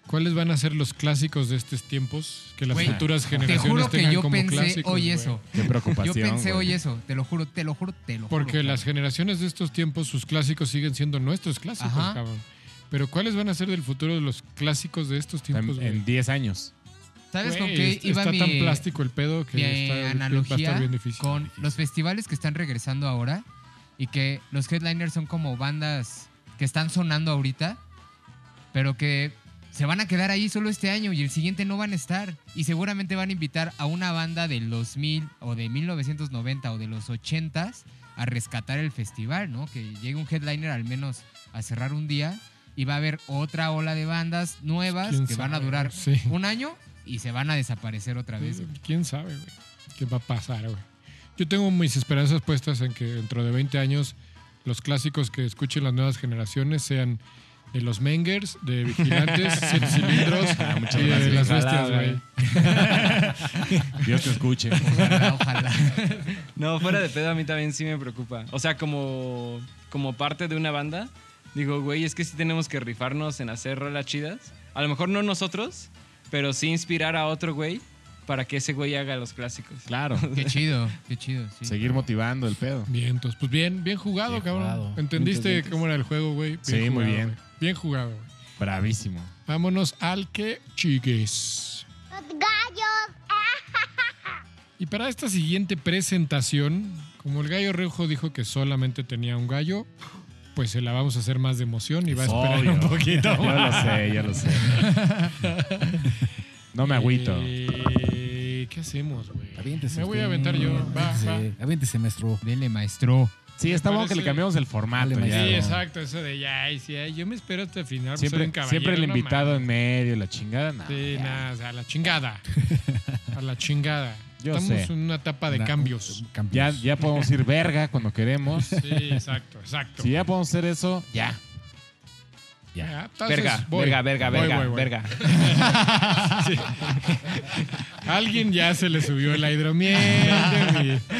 ¿cuáles van a ser los clásicos de estos tiempos? Que las futuras Te generaciones juro que tengan yo como pensé clásicos. hoy eso. Qué Yo preocupación. pensé güey. hoy eso. Te lo juro, te lo juro, te lo juro. Porque las generaciones de estos tiempos, sus clásicos siguen siendo nuestros clásicos, Ajá. cabrón. Pero ¿cuáles van a ser del futuro de los clásicos de estos tiempos? En 10 años. ¿Sabes con qué está- iba está mi, tan plástico el pedo que mi está, va a analogía estar bien difícil. con los festivales que están regresando ahora y que los headliners son como bandas que están sonando ahorita, pero que se van a quedar ahí solo este año y el siguiente no van a estar. Y seguramente van a invitar a una banda del 2000 o de 1990 o de los 80s a rescatar el festival, ¿no? Que llegue un headliner al menos a cerrar un día y va a haber otra ola de bandas nuevas ¿Quién que van a durar Sí. un año y se van a desaparecer otra vez. ¿Quién sabe, güey? ¿Qué va a pasar, güey? Yo tengo mis esperanzas puestas en que dentro de 20 años los clásicos que escuchen las nuevas generaciones sean de los Mengers, de Vigilantes, Siete Cilindros Ah, y de gracias. las Ojalá, bestias, güey. Dios te escuche. Ojalá, ojalá. No, fuera de pedo a mí también sí me preocupa. O sea, como, como parte de una banda, digo, güey, es que sí tenemos que rifarnos en hacer rolas chidas. A lo mejor no nosotros, pero sí inspirar a otro güey para que ese güey haga los clásicos. Claro. Qué chido, qué chido. sí. Seguir motivando el pedo. Bien, entonces, pues bien, bien jugado, Bien cabrón. jugado. ¿Entendiste Vientos, cómo era el juego, güey? Sí, muy bien. güey. Bien jugado, güey. Bravísimo. Vámonos al que chigues. Los gallos. Y para esta siguiente presentación, como el gallo rojo dijo que solamente tenía un gallo, pues se la vamos a hacer más de emoción y va a esperar Obvio. un poquito. Yo lo sé, yo lo sé. No me agüito. Eh, ¿Qué hacemos, güey? Aviéntese Me voy a usted. aventar yo. Va, Aviéntese, va. aviéntese, maestro. Dele, maestro. Sí, está bueno que le parece- cambiamos el formato. Dale, ya, Sí, ¿no? exacto, eso de ya, y sí, ay, yo me espero hasta el final. pues, soy Siempre, un caballero, siempre el no invitado mames. en medio, la chingada. no. Sí, nada, o sea, a la chingada. A la chingada. Yo Estamos sé. en una etapa de Una- cambios. Ya, ya podemos ir verga cuando queremos. Sí, exacto, exacto. Si ya podemos hacer eso, ya. Ya, entonces, Verga, voy. verga, verga, Voy, verga, voy, voy. verga. Alguien ya se le subió la hidromiel.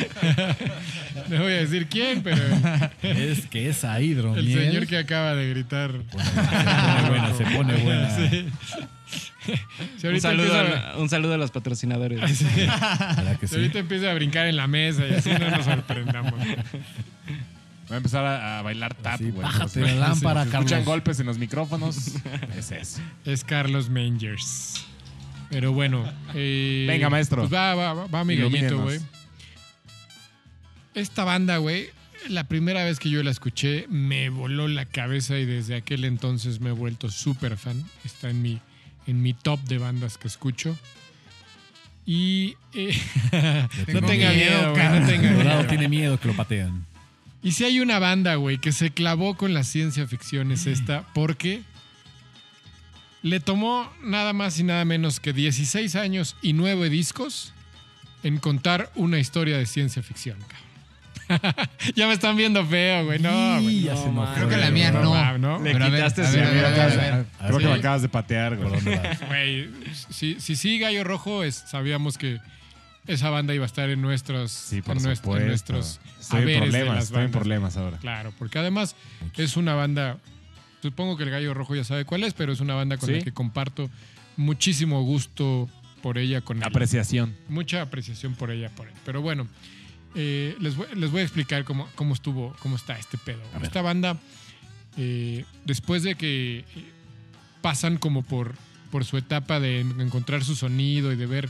No voy a decir quién, pero Es que esa el hidromiel. señor que acaba de gritar. Se pone buena, se pone buena. Sí. Si Un saludo, a, un saludo a los patrocinadores. ¿Verdad que si sí? ahorita empieza a brincar en la mesa y así no nos sorprendamos. Va a empezar a, a bailar tap, güey. bájate la lámpara, se escuchan Carlos. golpes en los micrófonos. es eso. Es Carlos Mangers. Pero bueno. eh, Venga, maestro. Pues va, va, va, va mi gallito, güey. Esta banda, güey, la primera vez que yo la escuché me voló la cabeza y desde aquel entonces me he vuelto súper fan. Está en mi, en mi top de bandas que escucho. Y eh, no tenga miedo, güey, no tenga miedo. tiene miedo que lo patean. Y si hay una banda, güey, que se clavó con la ciencia ficción es esta, porque le tomó nada más y nada menos que 16 años y 9 discos en contar una historia de ciencia ficción, cabrón. ya me están viendo feo, güey. No, güey. no, man. Creo que la mía no. ¿no? Le Pero quitaste a su ver, a ver, a ver, a ver. A Creo que me acabas de patear, ¿Por güey. Güey, si, si sí, Gallo Rojo, es, sabíamos que esa banda iba a estar en nuestros, Sí, por en nuestro- en supuesto. nuestros Estoy en problemas, estoy en problemas ahora. Claro, porque además es una banda, supongo que el Gallo Rojo ya sabe cuál es, pero es una banda con Sí. la que comparto muchísimo gusto por ella, con él. Apreciación. mucha apreciación por ella, por él. Pero bueno, eh, les, voy, les voy a explicar cómo, cómo estuvo, cómo está este pedo. A ver. Esta banda, eh, después de que eh, pasan como por, por su etapa de en- encontrar su sonido y de ver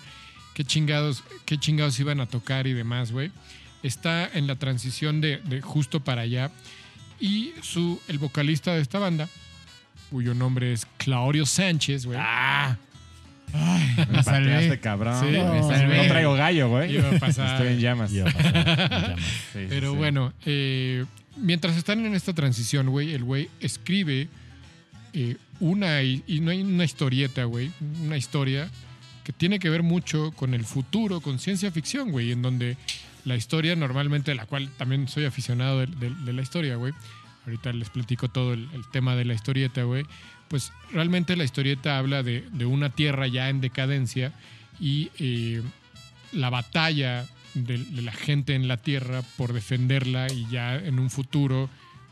qué chingados, qué chingados iban a tocar y demás, güey, está en la transición de, de justo para allá. Y su, el vocalista de esta banda, cuyo nombre es Claudio Sánchez, güey. ¡Ah! Me salvé. Pateaste, cabrón. Sí, me no, salvé. traigo gallo, güey. Iba a pasar. Estoy en llamas. Iba a pasar, en llamas. Sí, sí, Pero sí. bueno, eh, mientras están en esta transición, güey, el güey escribe eh, una, y y no hay una historieta, güey, una historia que tiene que ver mucho con el futuro, con ciencia ficción, güey, en donde la historia normalmente, de la cual también soy aficionado de, de- de la historia, güey. Ahorita les platico todo el, el tema de la historieta, güey. Pues realmente la historieta habla de, una tierra ya en decadencia y eh, la batalla de, de la gente en la tierra por defenderla y ya en un futuro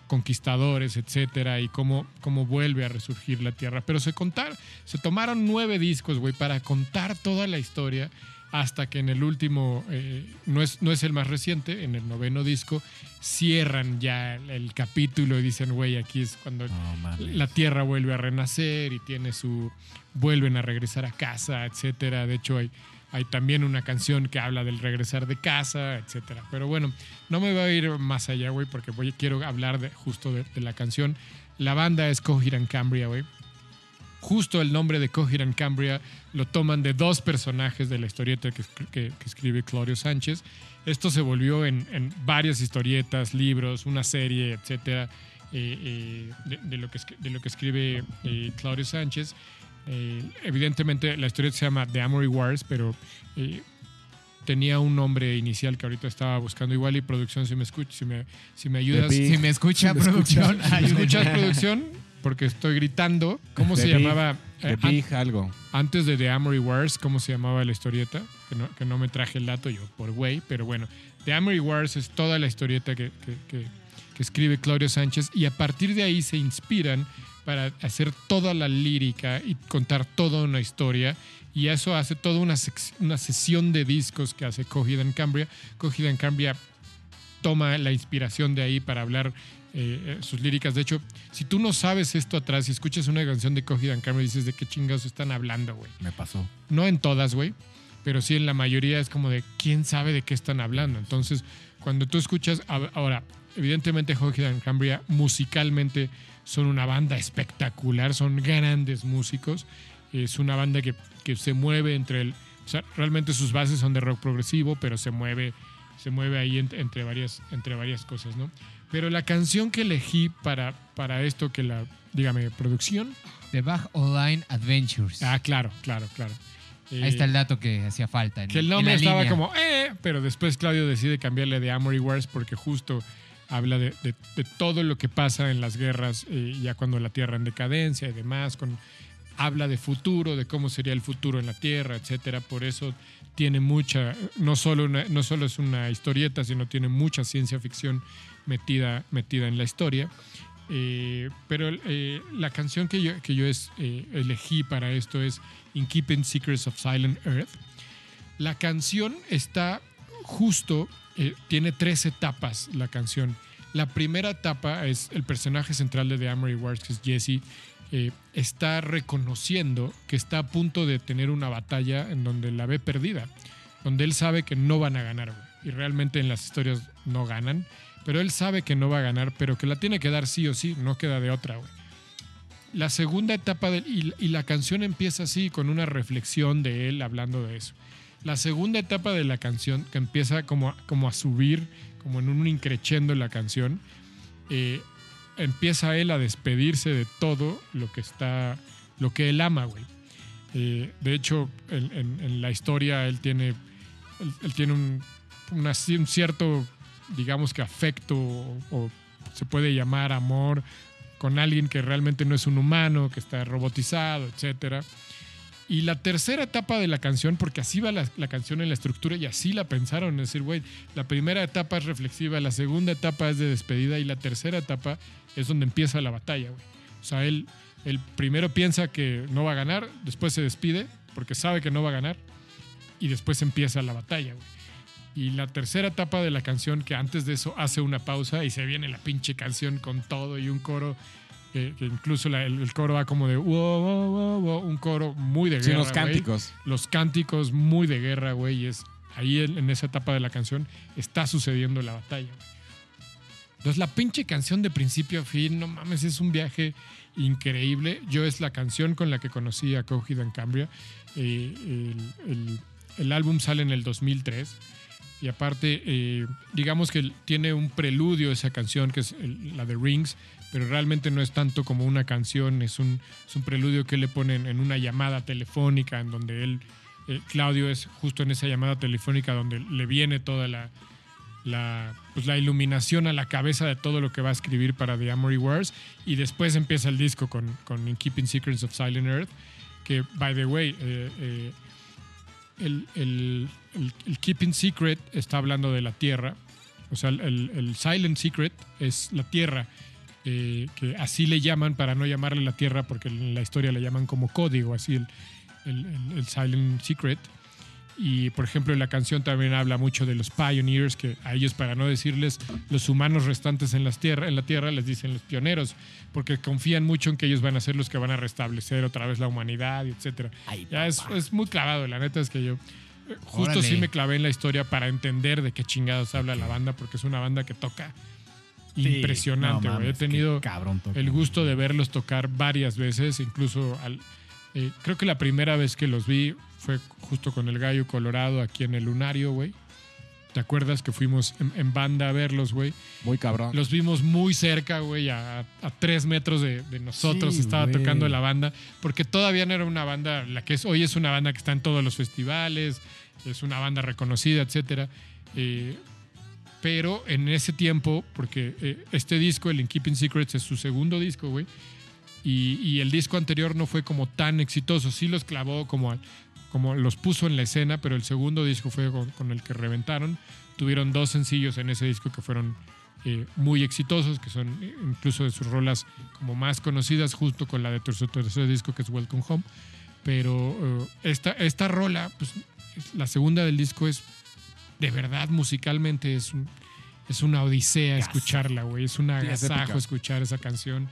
conquistadores, etcétera, y cómo, cómo vuelve a resurgir la tierra. Pero se contar, se tomaron nueve discos, güey, para contar toda la historia hasta que en el último, eh, no, es, no es el más reciente, en el noveno disco, cierran ya el, capítulo y dicen, güey, aquí es cuando la tierra vuelve a renacer y tiene su vuelven a regresar a casa, etcétera. De hecho hay hay también una canción que habla del regresar de casa, etcétera. Pero bueno, no me voy a ir más allá, güey, porque voy, quiero hablar de, justo de, de la canción. La banda es Coherent Cambria, güey. Justo el nombre de Coherent Cambria lo toman de dos personajes de la historieta que, escri- que- que escribe Claudio Sánchez. Esto se volvió en, en varias historietas, libros, una serie, etcétera, eh, eh, de, de lo que, de lo que escribe eh, Claudio Sánchez. Evidentemente la historieta se llama The Amory Wars, pero tenía un nombre inicial que ahorita estaba buscando igual y producción si me escucha, si me, si me ayudas. Si me escucha, Si me producción, escuchas, ¿Me ayúdenme. escuchas producción? Porque estoy gritando. ¿Cómo The se Big- llamaba? The eh, an- algo. antes de The Amory Wars, ¿cómo se llamaba la historieta? Que no, que no me traje el dato yo por güey, pero bueno. The Amory Wars es toda la historieta que, que- que- que escribe Claudio Sánchez y a partir de ahí se inspiran para hacer toda la lírica y contar toda una historia. Y eso hace toda una, una sesión de discos que hace Cogida en Cambria. Cogida en Cambria toma la inspiración de ahí para hablar eh, sus líricas. De hecho, si tú no sabes esto atrás y escuchas una canción de Cogida en Cambria, dices de qué chingados están hablando, güey. Me pasó. No en todas, güey, pero sí en la mayoría es como de quién sabe de qué están hablando. Entonces, cuando tú escuchas, ahora, evidentemente Cogida en Cambria musicalmente son una banda espectacular, son grandes músicos. Es una banda que, que se mueve entre el... O sea, realmente sus bases son de rock progresivo, pero se mueve, se mueve ahí ent- entre, varias, entre varias cosas, ¿no? Pero la canción que elegí para, para esto, que la, dígame, producción. The Bach Online Adventures. Ah, claro, claro, claro. Ahí está Eh, el dato que hacía falta. en- que el nombre estaba línea. como, eh, pero después Claudio decide cambiarle de Amory Wars porque justo habla de, de- de todo lo que pasa en las guerras, eh, ya cuando la Tierra en decadencia y demás, con, habla de futuro, de cómo sería el futuro en la Tierra, etcétera. Por eso tiene mucha, no solo, una- no solo es una historieta, sino tiene mucha ciencia ficción metida, metida en la historia. Eh, pero eh, la canción que yo, que yo es, eh, elegí para esto es In Keeping Secrets of Silent Earth. La canción está justo, tiene tres etapas la canción. La primera etapa es el personaje central de The Amory Wars, que es Jesse, está reconociendo que está a punto de tener una batalla en donde la ve perdida, donde él sabe que no van a ganar. Y realmente en las historias no ganan, pero él sabe que no va a ganar, pero que la tiene que dar sí o sí, no queda de otra, güey. La segunda etapa de, y, la canción empieza así, con una reflexión de él hablando de eso. La segunda etapa de la canción, que empieza como, a- como a subir, como en un increchendo la canción, eh, empieza él a despedirse de todo lo que está, lo que él ama, güey. Eh, de hecho, en, la historia él tiene, él, tiene un, un cierto, digamos que afecto o, se puede llamar amor con alguien que realmente no es un humano, que está robotizado, etcétera. Y la tercera etapa de la canción, porque así va la, la canción en la estructura y así la pensaron, es decir, güey, la primera etapa es reflexiva, la segunda etapa es de despedida y la tercera etapa es donde empieza la batalla, güey. O sea, él, él primero piensa que no va a ganar, después se despide porque sabe que no va a ganar y después empieza la batalla, güey. Y la tercera etapa de la canción, que antes de eso hace una pausa y se viene la pinche canción con todo y un coro, que incluso la- el, el coro va como de wow, wow, wow, wow, un coro muy de Sí, guerra. unos güey. cánticos. Los cánticos muy de guerra, güey, y es ahí en, esa etapa de la canción está sucediendo la batalla. Entonces la pinche canción de principio a fin, no mames, es un viaje increíble. Yo es la canción con la que conocí a Cogida en Cambria. Eh, el, el- el álbum sale en el 2003 y aparte, eh, digamos que tiene un preludio esa canción, que es la de Rings, pero realmente no es tanto como una canción, es un, es un preludio que le ponen en una llamada telefónica en donde él, eh, Claudio es justo en esa llamada telefónica donde le viene toda la, la, pues la iluminación a la cabeza de todo lo que va a escribir para The Amory Wars. Y después empieza el disco con, con In Keeping Secrets of Silent Earth, que, by the way, eh, eh, el, el- el- Keeping Secret está hablando de la Tierra, o sea, el, Silent Secret es la Tierra, eh, que así le llaman para no llamarle la Tierra porque en la historia le llaman como código, así el Silent Secret. Y por ejemplo, la canción también habla mucho de los pioneers, que a ellos, para no decirles los humanos restantes en, las tierra, en la Tierra, les dicen los pioneros, porque confían mucho en que ellos van a ser los que van a restablecer otra vez la humanidad. Ya es, es muy clavado, la neta es que yo eh, justo Órale. sí me clavé en la historia para entender de qué chingados habla la banda, porque es una banda que toca impresionante, No güey. He tenido cabrón el gusto de verlos tocar varias veces, incluso al, eh, creo que la primera vez que los vi fue justo con el Gallo Colorado aquí en el Lunario, güey. ¿Te acuerdas que fuimos en, en banda a verlos, güey? Muy cabrón. Los vimos muy cerca, güey, a, a tres metros de, de nosotros Sí, estaba tocando la banda, porque todavía no era una banda, la que es hoy es una banda que está en todos los festivales, es una banda reconocida, etcétera. Eh, pero en ese tiempo, porque eh, este disco, el In Keeping Secrets, es su segundo disco, güey, Y, y el disco anterior no fue como tan exitoso. Sí los clavó como, al- como los puso en la escena, pero el segundo disco fue con, con el que reventaron. Tuvieron dos sencillos en ese disco que fueron eh, muy exitosos, que son eh, incluso de sus rolas como más conocidas, justo con la de su tercer disco que es Welcome Home. Pero eh, esta, esta rola, pues es- la segunda del disco es de verdad musicalmente es, un- es una odisea escucharla, güey. Es un es agasajo escuchar esa canción.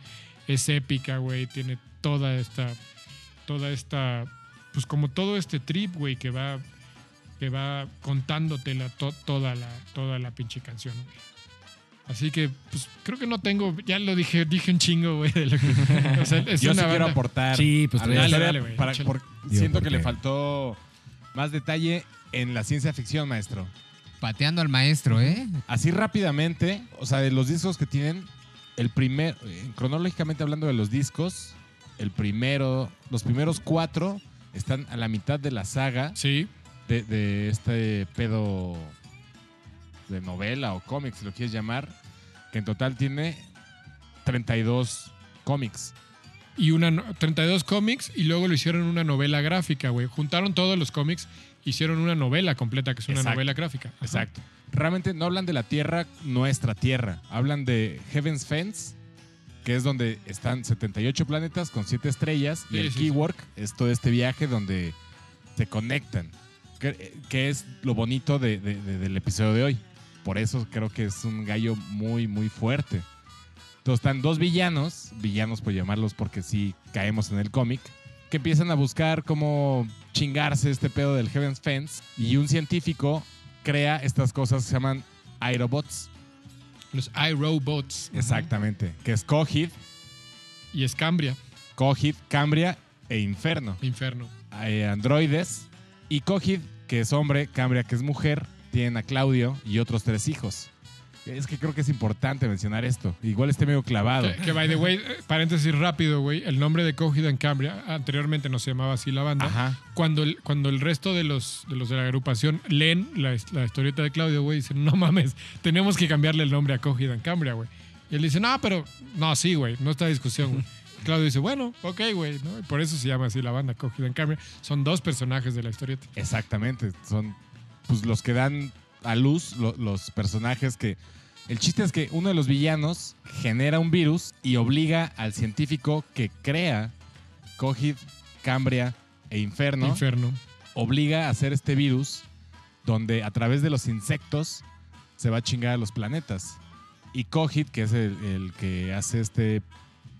Es épica, güey. Tiene toda esta, toda esta, pues como todo este trip, güey, que va, que va contándote la, to- toda la, toda la pinche canción, güey. Así que, pues creo que no tengo, ya lo dije, dije un chingo, güey, de lo que. o sea, es Yo sí una quiero banda- aportar. Sí, pues dale, dale, güey, para- échale. por- Digo, siento ¿por que le faltó más detalle en la ciencia ficción, maestro. Pateando al maestro, ¿eh? Así rápidamente, o sea, de los discos que tienen, el primer, eh, cronológicamente hablando de los discos, el primero, los primeros cuatro están a la mitad de la saga Sí, de, de este pedo de novela o cómics, si lo quieres llamar, que en total tiene 32 cómics. y una no- 32 cómics y luego lo hicieron una novela gráfica, güey. Juntaron todos los cómics, hicieron una novela completa, que es una Exacto. novela gráfica. Ajá. Exacto. Realmente no hablan de la Tierra, nuestra Tierra. Hablan de Heaven's Fence, que es donde están 78 planetas con 7 estrellas. y el sí, sí. Keywork es todo este viaje donde se conectan. Que, que es lo bonito de- de- de- del episodio de hoy. Por eso creo que es un gallo muy, muy fuerte. Entonces están dos villanos, villanos por llamarlos porque sí caemos en el cómic, que empiezan a buscar cómo chingarse este pedo del Heaven's Fence y un científico crea estas cosas que se llaman Aerobots. Los iRobots. Exactamente. Que es Cogid, Y Escambria, Cogid, Cambria e Inferno. Inferno. Hay androides y Cogid, que es hombre, Cambria, que es mujer, tienen a Claudio y otros tres hijos. Es que creo que es importante mencionar esto. Igual esté medio clavado. Que, que, by the way, paréntesis rápido, güey. El nombre de Cogida en Cambria, anteriormente no se llamaba así la banda. Ajá. Cuando el, cuando el resto de los, de los de la agrupación leen la, la historieta de Claudio, güey, dicen, no mames, tenemos que cambiarle el nombre a Cogida en Cambria, güey. Y él dice, no, pero, no, sí, güey, no está discusión, güey. Claudio dice, bueno, ok, güey, ¿no? Y por eso se llama así la banda, Cogida en Cambria. Son dos personajes de la historieta. Exactamente. Son pues los que dan a luz lo- los personajes que. El chiste es que uno de los villanos genera un virus y obliga al científico que crea Cogid, Cambria e Inferno, Inferno. obliga a hacer este virus donde a través de los insectos se va a chingar a los planetas. Y Cogid, que es el, el que hace este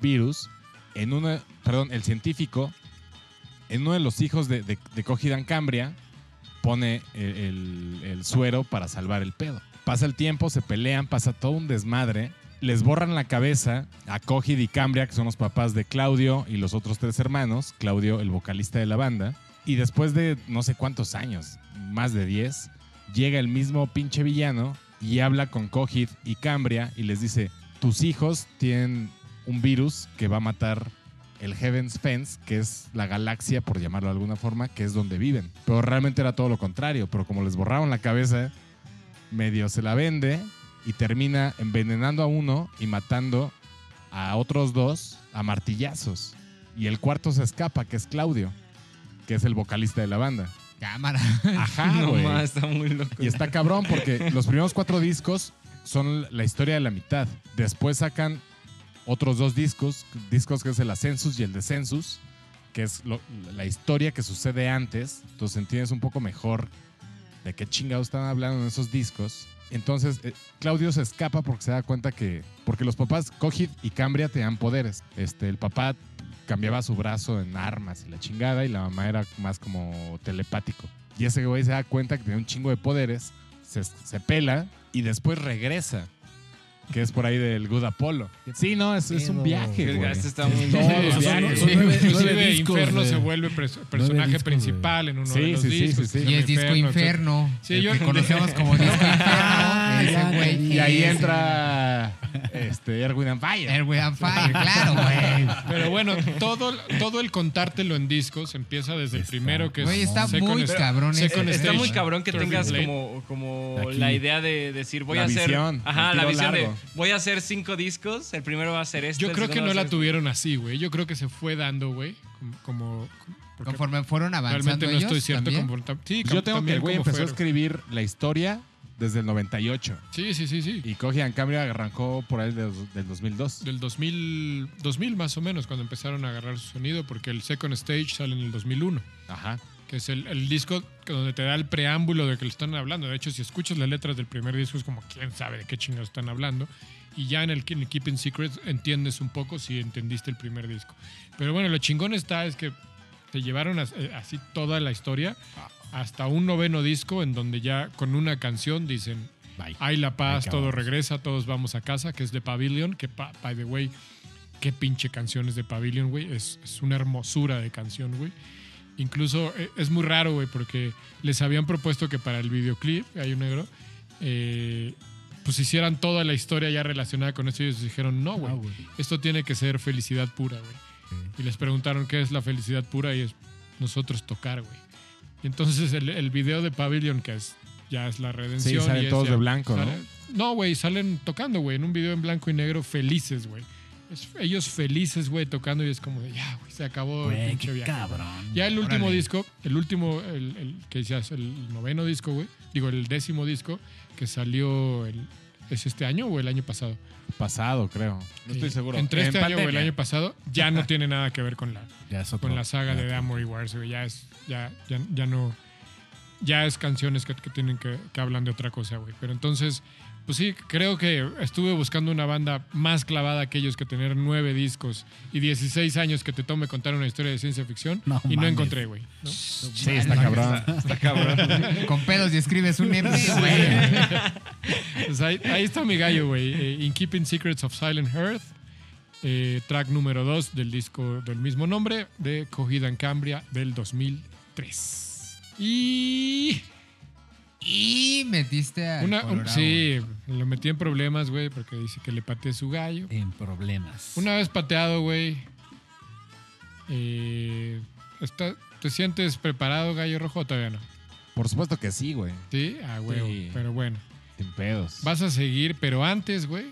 virus, en una, perdón, el científico, en uno de los hijos de, de, de Cogid and Cambria, pone el, suero para salvar el pedo. Pasa el tiempo, se pelean, pasa todo un desmadre. Les borran la cabeza a Cogid y Cambria, que son los papás de Claudio y los otros tres hermanos. Claudio, el vocalista de la banda. Y después de no sé cuántos años, más de 10, llega el mismo pinche villano y habla con Cogid y Cambria y les dice, tus hijos tienen un virus que va a matar el Heaven's Fence, que es la galaxia, por llamarlo de alguna forma, que es donde viven. Pero realmente era todo lo contrario, pero como les borraron la cabeza, medio se la vende y termina envenenando a uno y matando a otros dos a martillazos. Y el cuarto se escapa, que es Claudio, que es el vocalista de la banda. Cámara. Ajá, güey. está muy loco. Y está cabrón porque los primeros cuatro discos son la historia de la mitad. Después sacan otros dos discos, discos que es el Ascensus y el Descensus, que es lo- la historia que sucede antes. Entonces entiendes un poco mejor de qué chingados están hablando en esos discos. Entonces, eh, Claudio se escapa porque se da cuenta que. Porque los papás, Cogid y Cambria, tenían poderes. Este, el papá cambiaba su brazo en armas y la chingada, y la mamá era más como telepático. Y ese güey se da cuenta que tenía un chingo de poderes, se, se pela y después regresa. Que es por ahí del Good Apollo. Sí, no, es, es un viaje, güey. Este está muy Todos Sí, los son- viajes. son nueve- Nueve inclusive discos, Inferno güey. se vuelve pres- personaje discos, principal en uno Sí, de los sí, sí, discos. sí, sí. Y es disco etcétera. inferno. Sí, el yo- que conocemos como disco inferno. Ah, ese ya, güey. Y ahí Ese. entra este, Erwin and Fire. Airway and Fire, claro, güey. Pero bueno, todo, todo el contártelo en discos empieza desde el Está- primero que es Güey, está Second muy Sta- cabrón Second. Está Stage, muy cabrón que Third tengas Blade. como, como Aquí. la idea de decir, voy La a hacer. visión, Ajá, el la tiro visión largo. de voy a hacer cinco discos. El primero va a ser este. Yo el creo que segundo no va a la ser tuvieron así, güey. Yo creo que se fue dando, güey. Como, como- porque Conforme fueron avanzando realmente no ellos estoy cierto también. como sí, Pues yo tengo que también el güey como empezó a fueron. escribir la historia desde el 98. Sí, sí, sí, sí. Y Cogy and Cambria arrancó por ahí del, del 2002. Del 2000, 2000 más o menos, cuando empezaron a agarrar su sonido, porque el Second Stage sale en el 2001, Ajá. que es el, el disco donde te da el preámbulo de que le están hablando. De hecho, si escuchas las letras del primer disco, es como, ¿quién sabe de qué chingados están hablando? Y ya en el, en el Keeping Secrets entiendes un poco si entendiste el primer disco. Pero bueno, lo chingón está es que te llevaron eh, así toda la historia hasta un noveno disco en donde ya con una canción dicen Bye. hay la paz, todo regresa, todos vamos a casa, que es de Pavilion, que pa- by the way, qué pinche canciones de Pavilion, güey, es, es una hermosura de canción, güey. Incluso eh, es muy raro, güey, porque les habían propuesto que para el videoclip, hay un negro, eh, pues hicieran toda la historia ya relacionada con esto y ellos dijeron, no, güey, Ah, güey. esto tiene que ser felicidad pura, güey. Y les preguntaron qué es la felicidad pura y es nosotros tocar, güey. Y entonces el, el video de Pavilion, que es ya es la redención. Sí, salen y todos ya- de blanco, ¿no? sale- No, güey, salen tocando, güey, en un video en blanco y negro felices, güey. Ellos felices, güey, tocando y es como de, ya, güey, se acabó el pinche viaje. cabrón. Ya el último Órale. disco, el último, el, el que decías, el noveno disco, güey, digo, el décimo disco que salió, el, ¿es este año o el año pasado? Pasado, creo. No estoy seguro. Entre este En año o el pandemia. año pasado, ya no tiene nada que ver con la, Ya es otro- con la saga ya de. Amory Wars, güey. Ya es, ya, ya, ya no. Ya es canciones que, que tienen que, que hablan de otra cosa, güey. Pero entonces, pues sí, creo que estuve buscando una banda más clavada que ellos que tener nueve discos y 16 años que te tome contar una historia de ciencia ficción. No y no encontré, güey. ¿no? Sí, está cabrón. Está cabrón. Con pedos y escribes un EP, güey. Pues ahí, ahí está mi gallo, güey. Eh, In Keeping Secrets of Silent Earth. eh, track número 2 del disco del mismo nombre de Cogida en Cambria del 2003. Y Y metiste a. una, un- sí, lo metí en problemas, güey, porque dice que le pateé su gallo. En problemas. Una vez pateado, güey. eh, está- ¿Te sientes preparado, gallo rojo, o todavía no? Por supuesto que sí, güey. Sí, ah, güey. Sí. Pero bueno. Sin pedos. Vas a seguir, pero antes, güey,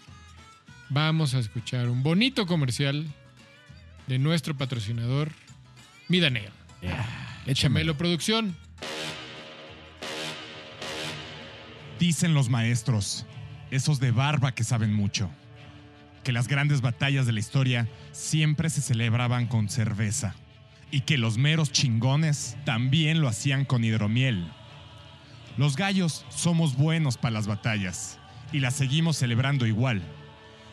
vamos a escuchar un bonito comercial de nuestro patrocinador, Midaneo. Yeah. Échamelo, producción. Dicen los maestros, esos de barba que saben mucho, que las grandes batallas de la historia siempre se celebraban con cerveza y que los meros chingones también lo hacían con hidromiel. Los gallos somos buenos para las batallas y las seguimos celebrando igual.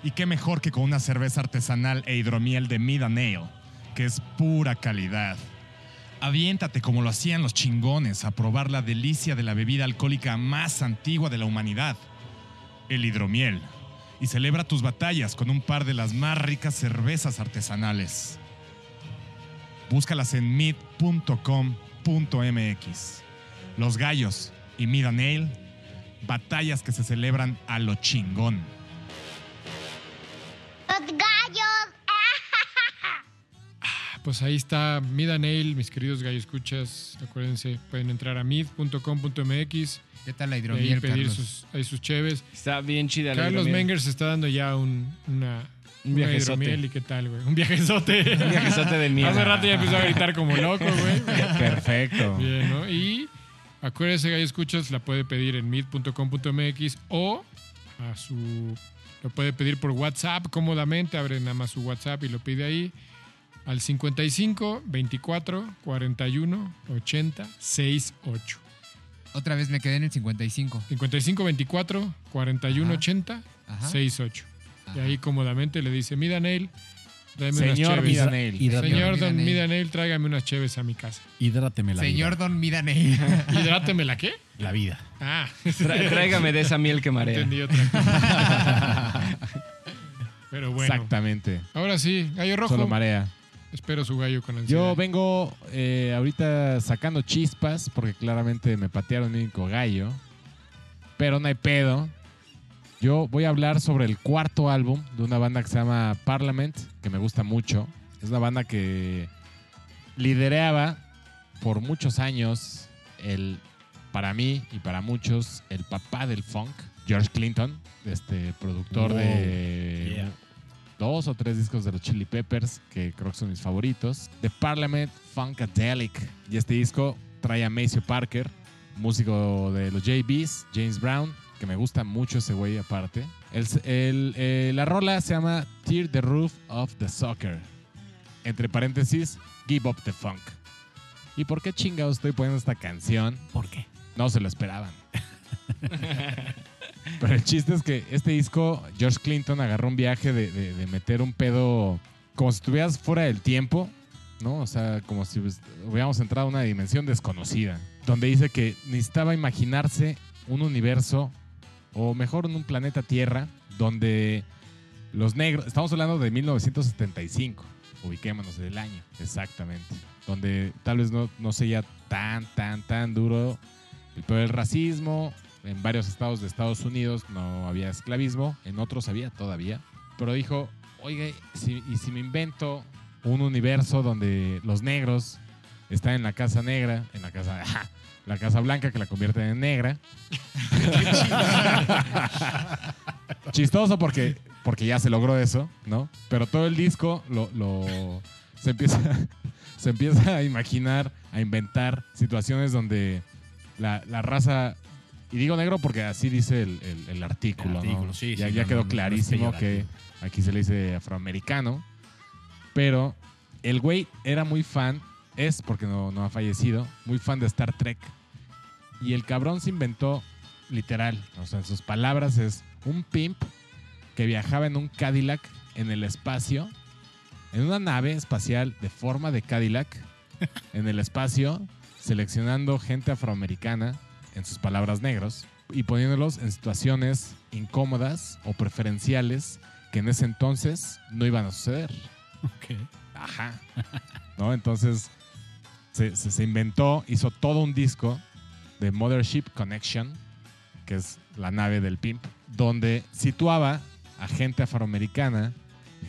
Y qué mejor que con una cerveza artesanal e hidromiel de Mid and Ale, que es pura calidad. Aviéntate como lo hacían los chingones a probar la delicia de la bebida alcohólica más antigua de la humanidad, el hidromiel. Y celebra tus batallas con un par de las más ricas cervezas artesanales. Búscalas en mid.com.mx. Los gallos y Mid and Ale, batallas que se celebran a lo chingón. Los gallos. Pues ahí está Midanail, mis queridos gallo escuchas. Acuérdense, pueden entrar a mid.com.mx ¿Qué tal la y ahí hidromiel, pedir Carlos? sus, ahí sus cheves. Está bien chida la Carlos hidromiel. Menger se está dando ya un, una, Un una viajezote. hidromiel y qué tal, güey. Un viajezote. Un viajezote de mierda. Hace rato ya empezó a gritar como loco, güey. Perfecto. Bien, ¿no? Y acuérdese, Gallo Escuchas, la puede pedir en mid.com.mx o a su. Lo puede pedir por WhatsApp cómodamente. Abre nada más su WhatsApp y lo pide ahí. Al 55 24 41 80 68. Otra vez me quedé en el 55. 55 24 41 Ajá. 80 Ajá. 68. Y ahí cómodamente le dice: Midanail, tráeme Señor. Midanail. Señor Don Midanail. Midanail, tráigame unas cheves a mi casa. Hidráteme la Señor vida. Don Midaney. ¿Hidráteme la qué? La vida. Ah, Tra- tráigame de esa miel que marea. entendí otra cosa. Pero bueno. Exactamente. Ahora sí, gallo rojo. Solo marea. Espero su gallo con ansiedad. Yo vengo eh, ahorita sacando chispas porque claramente me patearon mi único gallo. Pero no hay pedo. Yo voy a hablar sobre el cuarto álbum de una banda que se llama Parliament, que me gusta mucho. Es una banda que lideraba por muchos años el, para mí y para muchos, el papá del funk, George Clinton, este productor Wow. de Yeah. dos o tres discos de los Chili Peppers, que creo que son mis favoritos. The Parliament Funkadelic. Y este disco trae a Maceo Parker, músico de los JBs, James Brown, que me gusta mucho ese güey aparte. El- el- eh, la rola se llama Tear the Roof of the Soccer. Entre paréntesis, Give Up the Funk. ¿Y por qué chingados estoy poniendo esta canción? ¿Por qué? No se lo esperaban. Pero el chiste es que este disco, George Clinton agarró un viaje de, de- de meter un pedo como si estuvieras fuera del tiempo, ¿no? O sea, como si hubiéramos entrado a una dimensión desconocida, donde dice que necesitaba imaginarse un universo, o mejor en un planeta Tierra, donde los negros, estamos hablando de 1975, ubiquémonos del año, exactamente, donde tal vez no, no sea tan, tan, tan duro el peor del racismo. En varios estados de Estados Unidos no había esclavismo, en otros había todavía. Pero dijo, oiga, si- ¿y si me invento un universo donde los negros están en la casa negra, en la casa, la casa blanca que la convierten en negra? Chistoso porque, porque ya se logró eso, ¿no? Pero todo el disco lo, lo- se, empieza, se empieza a imaginar, a inventar situaciones donde la, la raza, y digo negro porque así dice el, el- el artículo, El artículo, ¿no? sí, ya sí, ya no, quedó no, clarísimo que aquí se le dice afroamericano, pero el güey era muy fan, es porque no, no ha fallecido, muy fan de Star Trek. Y el cabrón se inventó literal, o sea, en sus palabras es un pimp que viajaba en un Cadillac en el espacio, en una nave espacial de forma de Cadillac, en el espacio, seleccionando gente afroamericana, en sus palabras negros, y poniéndolos en situaciones incómodas o preferenciales que en ese entonces no iban a suceder. Ok. Ajá. ¿No? Entonces se, inventó, hizo todo un disco de Mothership Connection, que es la nave del pimp, donde situaba a gente afroamericana,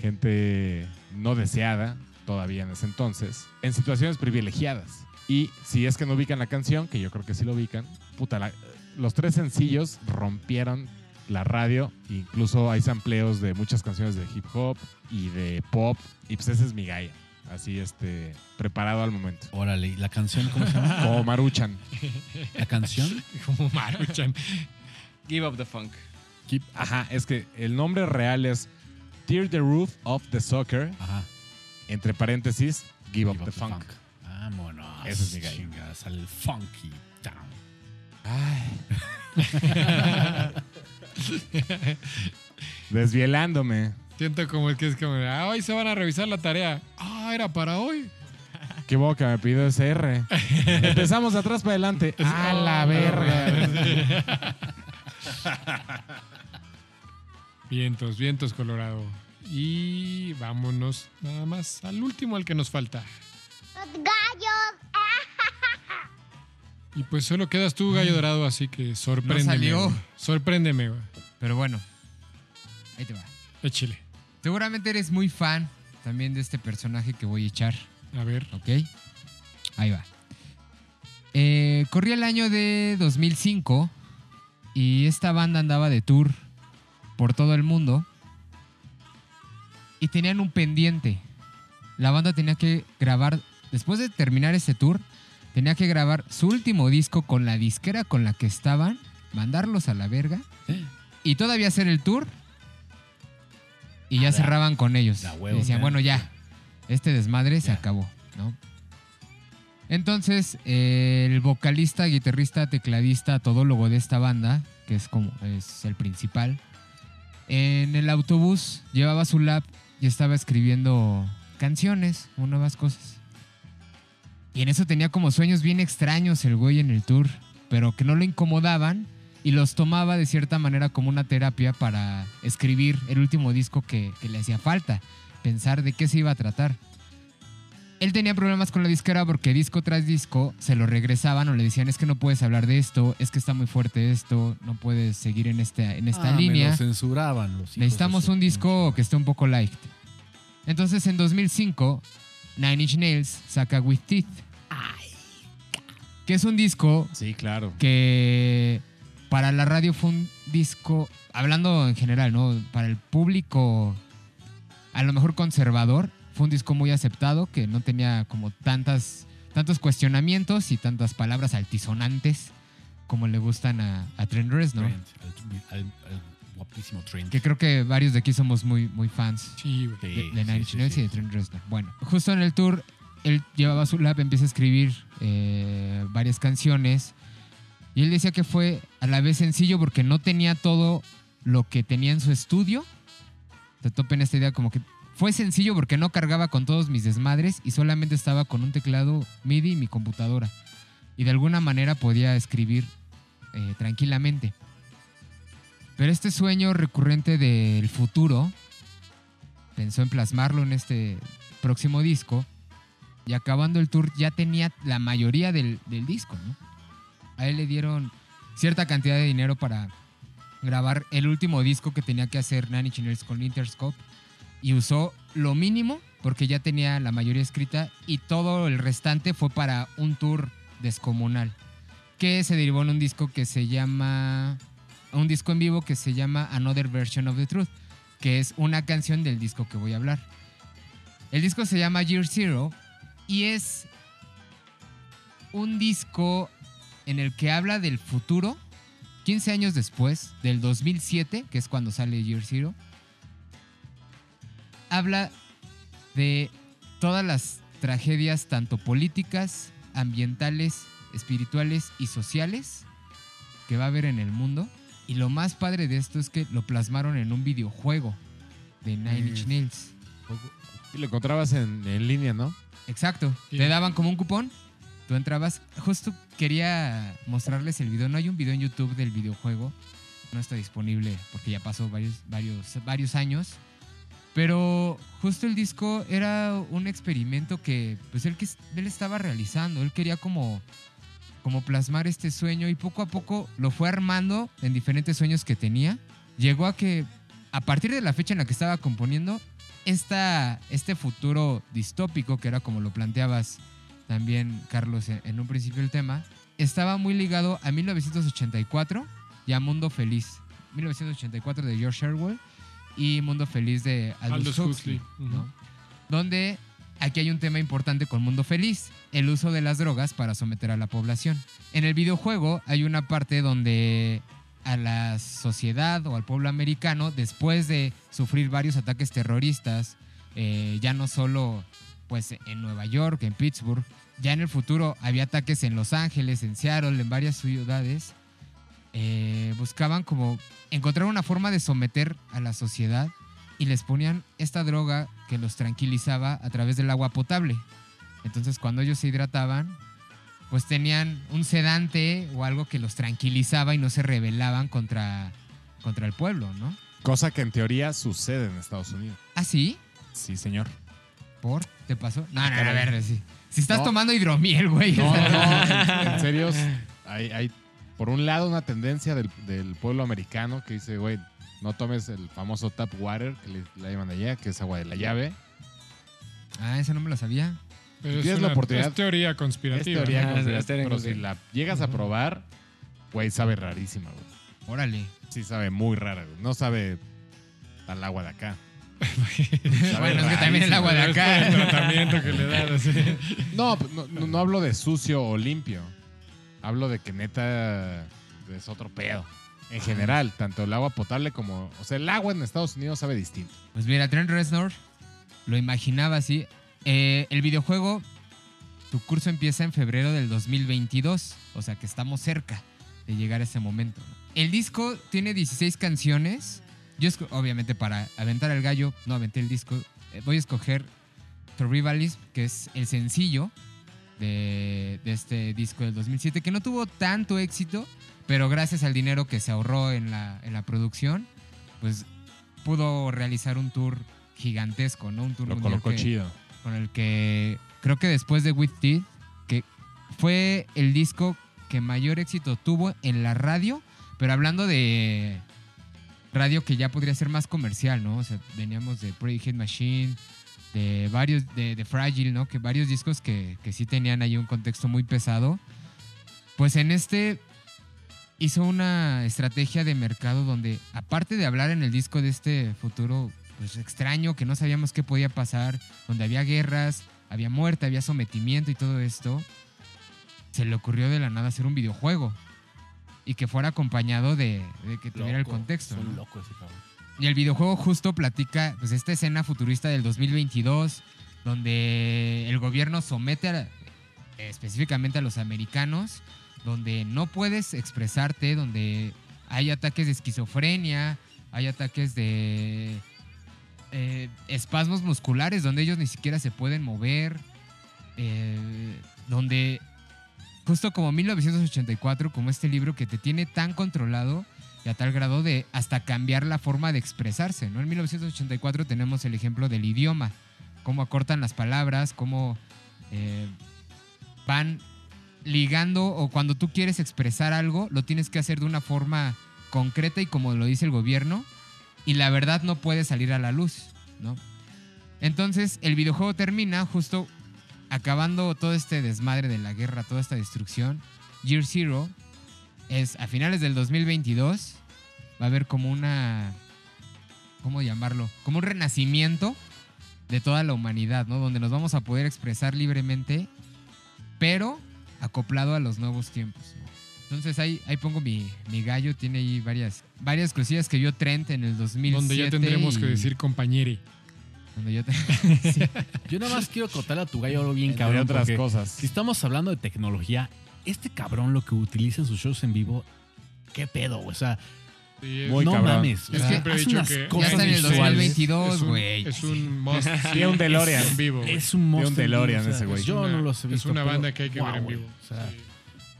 gente no deseada todavía en ese entonces, en situaciones privilegiadas. Y si es que no ubican la canción, que yo creo que sí lo ubican, puta, la- los tres sencillos rompieron la radio, incluso hay sampleos de muchas canciones de hip hop y de pop, y pues ese es mi gallo, así este, preparado al momento. Órale, ¿y la canción cómo se llama? Como Maruchan. ¿La canción? Como Maruchan. Give up the funk. Keep- Ajá, es que el nombre real es Tear the Roof of the Soccer, Ajá. entre paréntesis, Give, Up, Give the, Up the funk. Funk. Vámonos. Ese es mi gallo. Chingas, al funky town. Desvielándome. Siento como el que es como, ah, hoy se van a revisar la tarea. Ah, era para hoy. Qué boca me pidió ese R. Empezamos de atrás para adelante. A la verga. Vientos, vientos, Colorado. Y vámonos nada más al último, al que nos falta. Los gallos. Y pues solo quedas tú, Gallo Dorado, así que sorpréndeme. No salió. Sorpréndeme, güey. Pero bueno, ahí te va. Échale. Seguramente eres muy fan también de este personaje que voy a echar, A ver. ¿ok? Ahí va. Eh, corría el año de 2005 y esta banda andaba de tour por todo el mundo y tenían un pendiente. La banda tenía que grabar, después de terminar este tour, tenía que grabar su último disco con la disquera con la que estaban, mandarlos a la verga y todavía hacer el tour y ya cerraban con ellos. huevo, decían, bueno, ya, este desmadre se acabó, ¿no? Entonces, eh, el vocalista, guitarrista, tecladista, todólogo de esta banda, que es como es el principal, en el autobús llevaba su lap y estaba escribiendo canciones o nuevas cosas. Y en eso tenía como sueños bien extraños el güey en el tour, pero que no lo incomodaban y los tomaba de cierta manera como una terapia para escribir el último disco que, que le hacía falta, pensar de qué se iba a tratar. él tenía problemas con la disquera porque disco tras disco se lo regresaban o le decían es que no puedes hablar de esto, es que está muy fuerte esto, no puedes seguir en, este, en esta Ah, me línea. lo censuraban los Necesitamos un disco que esté un poco light. Entonces en 2005, Nine Inch Nails saca With Teeth. Que es un disco Sí, claro. que para la radio fue un disco, hablando en general, ¿no? Para el público, a lo mejor conservador, fue un disco muy aceptado, que no tenía como tantas, tantos cuestionamientos y tantas palabras altisonantes como le gustan a, a Trent Reznor. Trent, al, al- al guapísimo Trent. Que creo que varios de aquí somos muy, muy fans Sí, de, de sí, Nine Inch sí, sí. y de Trent Reznor. Bueno, justo en el tour, él llevaba su lab, empieza a escribir eh, varias canciones. Y él decía que fue a la vez sencillo porque no tenía todo lo que tenía en su estudio. Te topen esta idea como que fue sencillo porque no cargaba con todos mis desmadres y solamente estaba con un teclado MIDI y mi computadora. Y de alguna manera podía escribir eh, tranquilamente. Pero este sueño recurrente del futuro pensó en plasmarlo en este próximo disco. Y acabando el tour ya tenía la mayoría del, del disco, ¿no? A él le dieron cierta cantidad de dinero para grabar el último disco que tenía que hacer Inch Nails con Interscope. Y usó lo mínimo porque ya tenía la mayoría escrita y todo el restante fue para un tour descomunal. Que se derivó en un disco que se llama... Un disco en vivo que se llama Another Version of the Truth que es una canción del disco que voy a hablar. El disco se llama Year Zero y es un disco en el que habla del futuro, 15 años después, del 2007, que es cuando sale Year Zero. Habla de todas las tragedias, tanto políticas, ambientales, espirituales y sociales, que va a haber en el mundo. Y lo más padre de esto es que lo plasmaron en un videojuego de Nine Inch. Nails. Y lo encontrabas en, en línea, ¿no? Exacto. Sí. Te daban como un cupón. Tú entrabas. Justo quería mostrarles el video. No hay un video en YouTube del videojuego. No está disponible porque ya pasó varios, varios, varios años. Pero justo el disco era un experimento que pues él, estaba realizando. Él quería como, como plasmar este sueño y poco a poco lo fue armando en diferentes sueños que tenía. Llegó a que a partir de la fecha en la que estaba componiendo, esta, este futuro distópico, que era como lo planteabas también, Carlos, en, un principio el tema, estaba muy ligado a 1984 y a Mundo Feliz. 1984 de George Orwell y Mundo Feliz de Aldous, Aldous Huxley, Huxley, ¿no? ujú. Donde aquí hay un tema importante con Mundo Feliz, el uso de las drogas para someter a la población. En el videojuego hay una parte donde a la sociedad o al pueblo americano, después de sufrir varios ataques terroristas, eh, ya no solo pues en Nueva York, en Pittsburgh, ya en el futuro había ataques en Los Ángeles, en Seattle, en varias ciudades, eh, buscaban como encontrar una forma de someter a la sociedad y les ponían esta droga que los tranquilizaba a través del agua potable. Entonces cuando ellos se hidrataban, pues tenían un sedante o algo que los tranquilizaba y no se rebelaban contra, contra el pueblo, ¿no? Cosa que en teoría sucede en Estados Unidos. ¿Ah, sí? Sí, señor. ¿Por? ¿Te pasó? No, no, no, a ver, sí. Si estás No. tomando hidromiel, güey. No, en, serio, hay, hay, por un lado, una tendencia del, del pueblo americano que dice, güey, no tomes el famoso tap water, que le, le llaman allá, que es agua de la llave. Ah, eso no me lo sabía. Pero es la una- oportunidad- Es teoría Es conspirativa. teoría Ah, conspirativa, es teoría pero si la llegas a probar, güey, sabe rarísima, güey. Órale. Sí, sabe muy rara, güey. No sabe al agua de acá. Bueno, es que también el agua de acá. el tratamiento que le dan, así. No, no, no, hablo de sucio o limpio. Hablo de que neta es otro pedo. En general, tanto el agua potable como... O sea, el agua en Estados Unidos sabe distinto. Pues mira, Trent Reznor lo imaginaba así. Eh, el videojuego, tu curso empieza en febrero del 2022, o sea que estamos cerca de llegar a ese momento. El disco tiene 16 canciones. Yo, obviamente, para aventar el gallo, no aventé el disco. eh, voy a escoger Survivalism, que es el sencillo de, de este disco del 2007, que no tuvo tanto éxito, pero gracias al dinero que se ahorró en la, en la producción, pues pudo realizar un tour gigantesco, ¿no? Un tour Lo colocó que- chido. con el que creo que después de With Teeth, que fue el disco que mayor éxito tuvo en la radio, pero hablando de radio que ya podría ser más comercial, ¿no? O sea, veníamos de Pretty Hit Machine, de varios, de, Fragile, ¿no? Que varios discos que, que sí tenían ahí un contexto muy pesado. Pues en este hizo una estrategia de mercado donde, aparte de hablar en el disco de este futuro pues, extraño, que no sabíamos qué podía pasar, donde había guerras, había muerte, había sometimiento y todo esto, se le ocurrió de la nada hacer un videojuego. Y que fuera acompañado de, de que tuviera el contexto. es un ¿no? loco ese cabrón. Y el videojuego justo platica pues esta escena futurista del 2022 donde el gobierno somete a- específicamente a los americanos, donde no puedes expresarte, donde hay ataques de esquizofrenia, hay ataques de eh, espasmos musculares, donde ellos ni siquiera se pueden mover, eh, donde justo como 1984, como este libro que te tiene tan controlado y a tal grado de hasta cambiar la forma de expresarse, ¿no? En 1984 tenemos el ejemplo del idioma, cómo acortan las palabras, cómo eh, van ligando o cuando tú quieres expresar algo, lo tienes que hacer de una forma concreta y como lo dice el gobierno, y la verdad no puede salir a la luz, ¿no? Entonces el videojuego termina justo acabando todo este desmadre de la guerra, toda esta destrucción. Year Zero es a finales del 2022 va a haber como una ¿cómo llamarlo? Como un renacimiento de toda la humanidad, ¿no? Donde nos vamos a poder expresar libremente, pero acoplado a los nuevos tiempos. ¿no? Entonces ahí, ahí pongo mi, mi gallo, tiene ahí varias, varias cosillas que vio Trent en el 2007. Donde ya tendremos que y- decir compañere. Donde yo te- Yo nada más quiero contarle a tu gallo algo bien Entre cabrón. otras cosas. Si estamos hablando de tecnología, este cabrón lo que utiliza en sus shows en vivo, ¿qué pedo? güey? O sea, Sí, es- Muy no cabrón. mames. sea, siempre he dicho unas que- ya está en el visuales. 2022, es un- güey. Es un must. Sí, un DeLorean. En vivo. Es un monstruo. un DeLorean en vivo, o sea, ese güey. Yo Es una- no los he es visto. una pero, banda que hay que ver en vivo. O sea, Sí.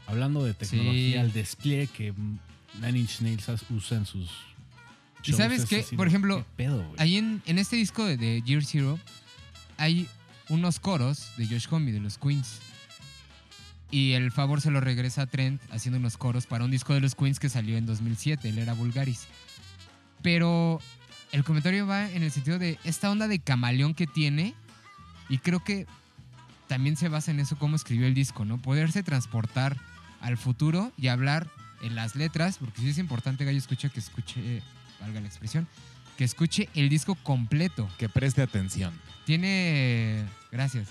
hablando de tecnología, Sí. el despliegue que Nine Inch Nails usa en sus. ¿Y sabes es qué? así Por ejemplo, ¿qué pedo, güey? Ahí en, en este disco de, de Year Zero hay unos coros de Josh Homme de los Queens. Y el favor se lo regresa a Trent haciendo unos coros para un disco de los Queens que salió en 2007. Él era Vulgaris. Pero el comentario va en el sentido de esta onda de camaleón que tiene. Y creo que también se basa en eso cómo escribió el disco, ¿no? Poderse transportar al futuro y hablar en las letras, porque sí es importante, Gallo, escucha que escuche, valga la expresión, que escuche el disco completo. Que preste atención. Tiene, gracias,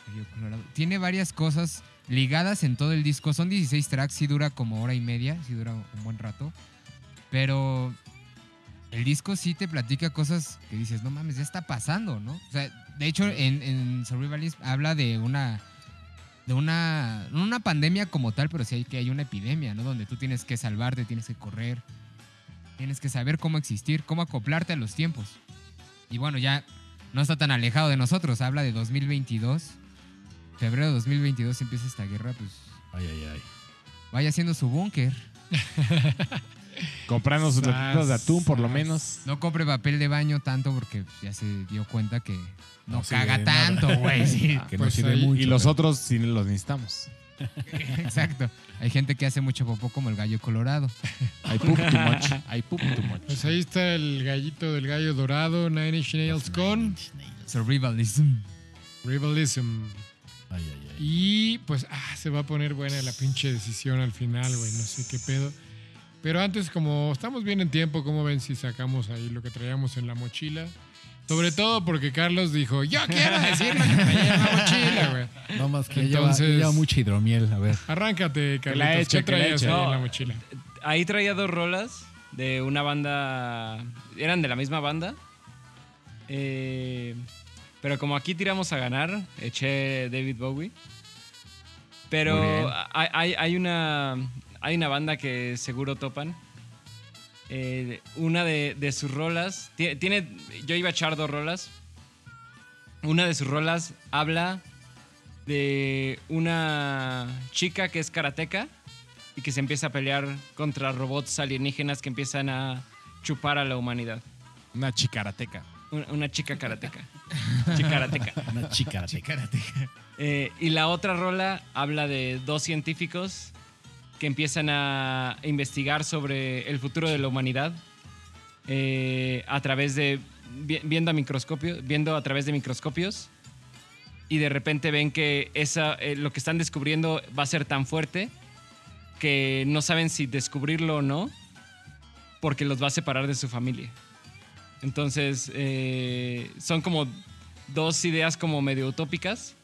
tiene varias cosas ligadas en todo el disco. Son 16 tracks, sí dura como hora y media, sí dura un buen rato, pero el disco sí te platica cosas que dices, no mames, ya está pasando, ¿no? O sea, de hecho, en, en Survivalist habla de una de una, no una pandemia como tal, pero sí hay que hay una epidemia, ¿no? Donde tú tienes que salvarte, tienes que correr, tienes que saber cómo existir, cómo acoplarte a los tiempos. Y bueno, ya no está tan alejado de nosotros, habla de 2022. Febrero de 2022 empieza esta guerra, pues Ay, ay, ay. vaya haciendo su búnker. Comprando sus latitas de atún, por lo menos. No compre papel de baño tanto porque ya se dio cuenta que no, No sirve caga tanto, güey. sí. Que pues no sirve ahí- mucho. Y los pero- otros sí los necesitamos. Exacto. Hay gente que hace mucho popó como el gallo colorado. Hay poop too much. Hay poop too much. Pues ahí está el gallito del gallo dorado, Nine Inch Nails con Survivalism. Rivalism. Ay, ay, ay. Y pues ah, se va a poner buena la pinche decisión al final, güey. No sé qué pedo. Pero antes, como estamos bien en tiempo, ¿cómo ven si sacamos ahí lo que traíamos en la mochila? Sobre todo porque Carlos dijo, yo quiero decir lo que traía en la mochila, güey. No más que ya Entonces- lleva, lleva mucha hidromiel. A ver. Arráncate, la Carlitos. eche, ¿Qué que la traías ahí en la mochila? Ahí traía dos rolas de una banda. Eran de la misma banda. Eh, pero como aquí tiramos a ganar, eché David Bowie. Pero hay- hay una, hay una banda que seguro topan. Eh, una de, de sus rolas. ti- Tiene, yo iba a echar dos rolas. Una de sus rolas habla de una chica que es karateca y que se empieza a pelear contra robots alienígenas que empiezan a chupar a la humanidad. Una chicarateca. Una, una chica karateca. Chicarateca. Una chica. Eh, y la otra rola habla de dos científicos que empiezan a investigar sobre el futuro de la humanidad eh, a través de vi- viendo a microscopio, viendo a través de microscopios y de repente ven que esa, eh, lo que están descubriendo va a ser tan fuerte que no saben si descubrirlo o no porque los va a separar de su familia. Entonces eh, son como dos ideas como medio utópicas.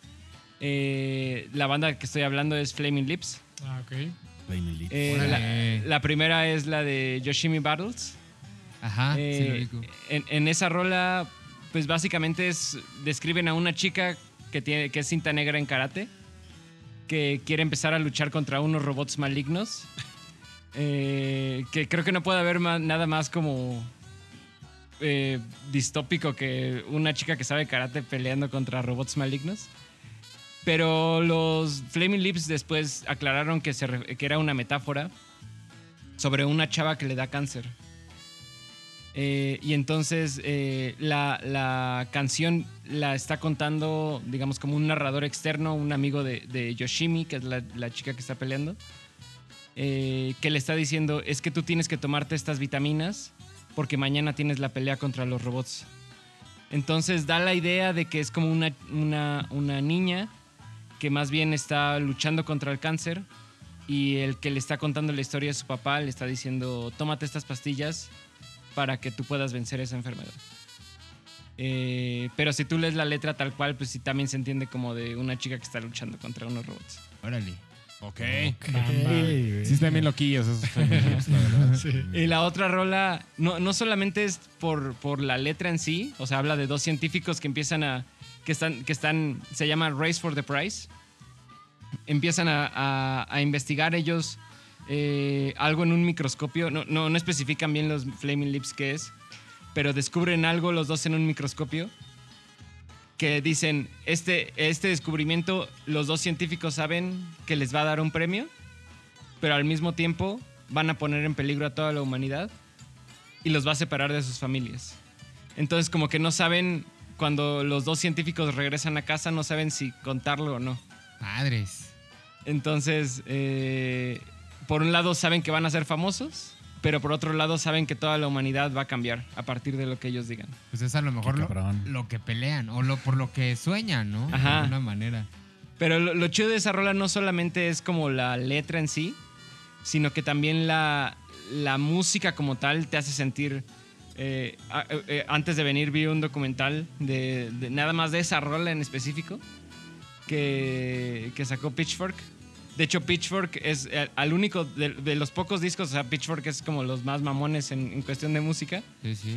La banda que estoy hablando es Flaming Lips. Ah, ok. Eh, la, la primera es la de Yoshimi Battles. Ajá, sí lo Eh, en, en esa rola, pues básicamente es, describen a una chica que, tiene, que es cinta negra en karate, que quiere empezar a luchar contra unos robots malignos. Eh, que creo que no puede haber ma- nada más como eh, distópico que una chica que sabe karate peleando contra robots malignos. Pero los Flaming Lips después aclararon que, se que era una metáfora sobre una chava que le da cáncer. Eh, y entonces eh, la, la canción la está contando, digamos, como un narrador externo, un amigo de, de Yoshimi, que es la, la chica que está peleando, eh, que le está diciendo, es que tú tienes que tomarte estas vitaminas porque mañana tienes la pelea contra los robots. Entonces da la idea de que es como una, una, una niña que más bien está luchando contra el cáncer y el que le está contando la historia de su papá le está diciendo, tómate estas pastillas para que tú puedas vencer esa enfermedad. Eh, pero si tú lees la letra tal cual, pues sí también se entiende como de una chica que está luchando contra unos robots. Órale. Ok. Ey, Sí, están bien loquillos esos Lips, la verdad. Sí. Y la otra rola, no, no solamente es por, por la letra en sí, o sea, habla de dos científicos que empiezan a. que están. que están. se llama Race for the Prize. Empiezan a, a- investigar ellos eh, algo en un microscopio. No, no, no especifican bien los Flaming Lips qué es, pero descubren algo los dos en un microscopio. Que dicen, este, este descubrimiento, los dos científicos saben que les va a dar un premio, pero al mismo tiempo van a poner en peligro a toda la humanidad y los va a separar de sus familias. Entonces como que no saben, cuando los dos científicos regresan a casa, no saben si contarlo o no. Padres. Entonces, eh, por un lado saben que van a ser famosos, pero por otro lado saben que toda la humanidad va a cambiar a partir de lo que ellos digan. Pues es a lo mejor lo, que pelean o lo, por lo que sueñan, ¿no? De Ajá. alguna manera. Pero lo, lo chido de esa rola no solamente es como la letra en sí, sino que también la, la música como tal te hace sentir... eh, a- eh, antes de venir vi un documental de, de nada más de esa rola en específico que, que sacó Pitchfork. De hecho, Pitchfork es eh, al único de, de los pocos discos, o sea, Pitchfork es como los más mamones en, en cuestión de música. Sí, sí.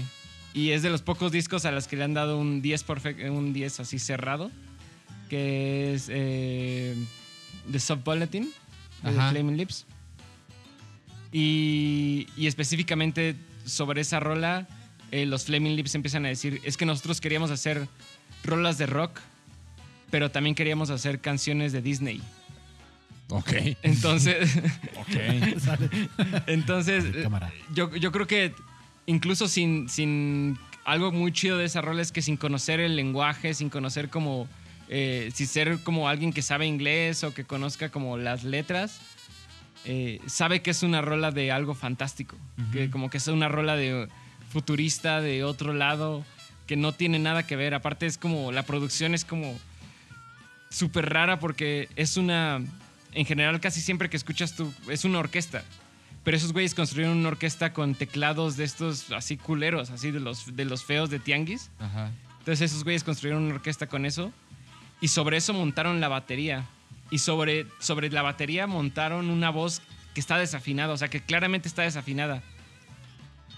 Y es de los pocos discos a los que le han dado un 10, perfe- un 10 así cerrado, que es eh, The Sub Bulletin de. Flaming Lips. Y, y específicamente sobre esa rola, eh, los Flaming Lips empiezan a decir, es que nosotros queríamos hacer rolas de rock, pero también queríamos hacer canciones de Disney. Ok. Entonces, Ok. entonces yo, yo creo que incluso sin, sin algo muy chido de esa rola es que sin conocer el lenguaje, sin conocer como, eh, sin ser como alguien que sabe inglés o que conozca como las letras, eh, sabe que es una rola de algo fantástico, que como que es una rola de futurista de otro lado, que no tiene nada que ver, aparte es como, la producción es como súper rara porque es una, en general casi siempre que escuchas tú, es una orquesta. Pero esos güeyes construyeron una orquesta con teclados de estos así culeros, así de los, de los feos de Tianguis. Ajá. Entonces esos güeyes construyeron una orquesta con eso. Y sobre eso montaron la batería. Y sobre, sobre la batería montaron una voz que está desafinada, o sea, que claramente está desafinada.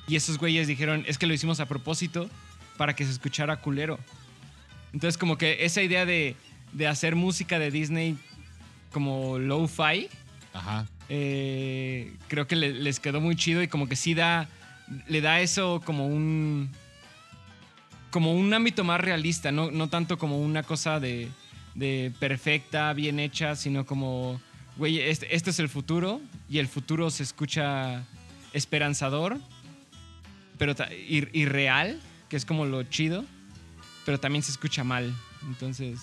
Y esos güeyes dijeron, es que lo hicimos a propósito para que se escuchara culero. Entonces como que esa idea de, de hacer música de Disney como low-fi, eh, creo que le- les quedó muy chido y como que sí da, le da eso como un, como un ámbito más realista, no, no tanto como una cosa de, de perfecta, bien hecha, sino como, güey, este, este es el futuro y el futuro se escucha esperanzador, pero ir- irreal, que es como lo chido, pero también se escucha mal. Entonces,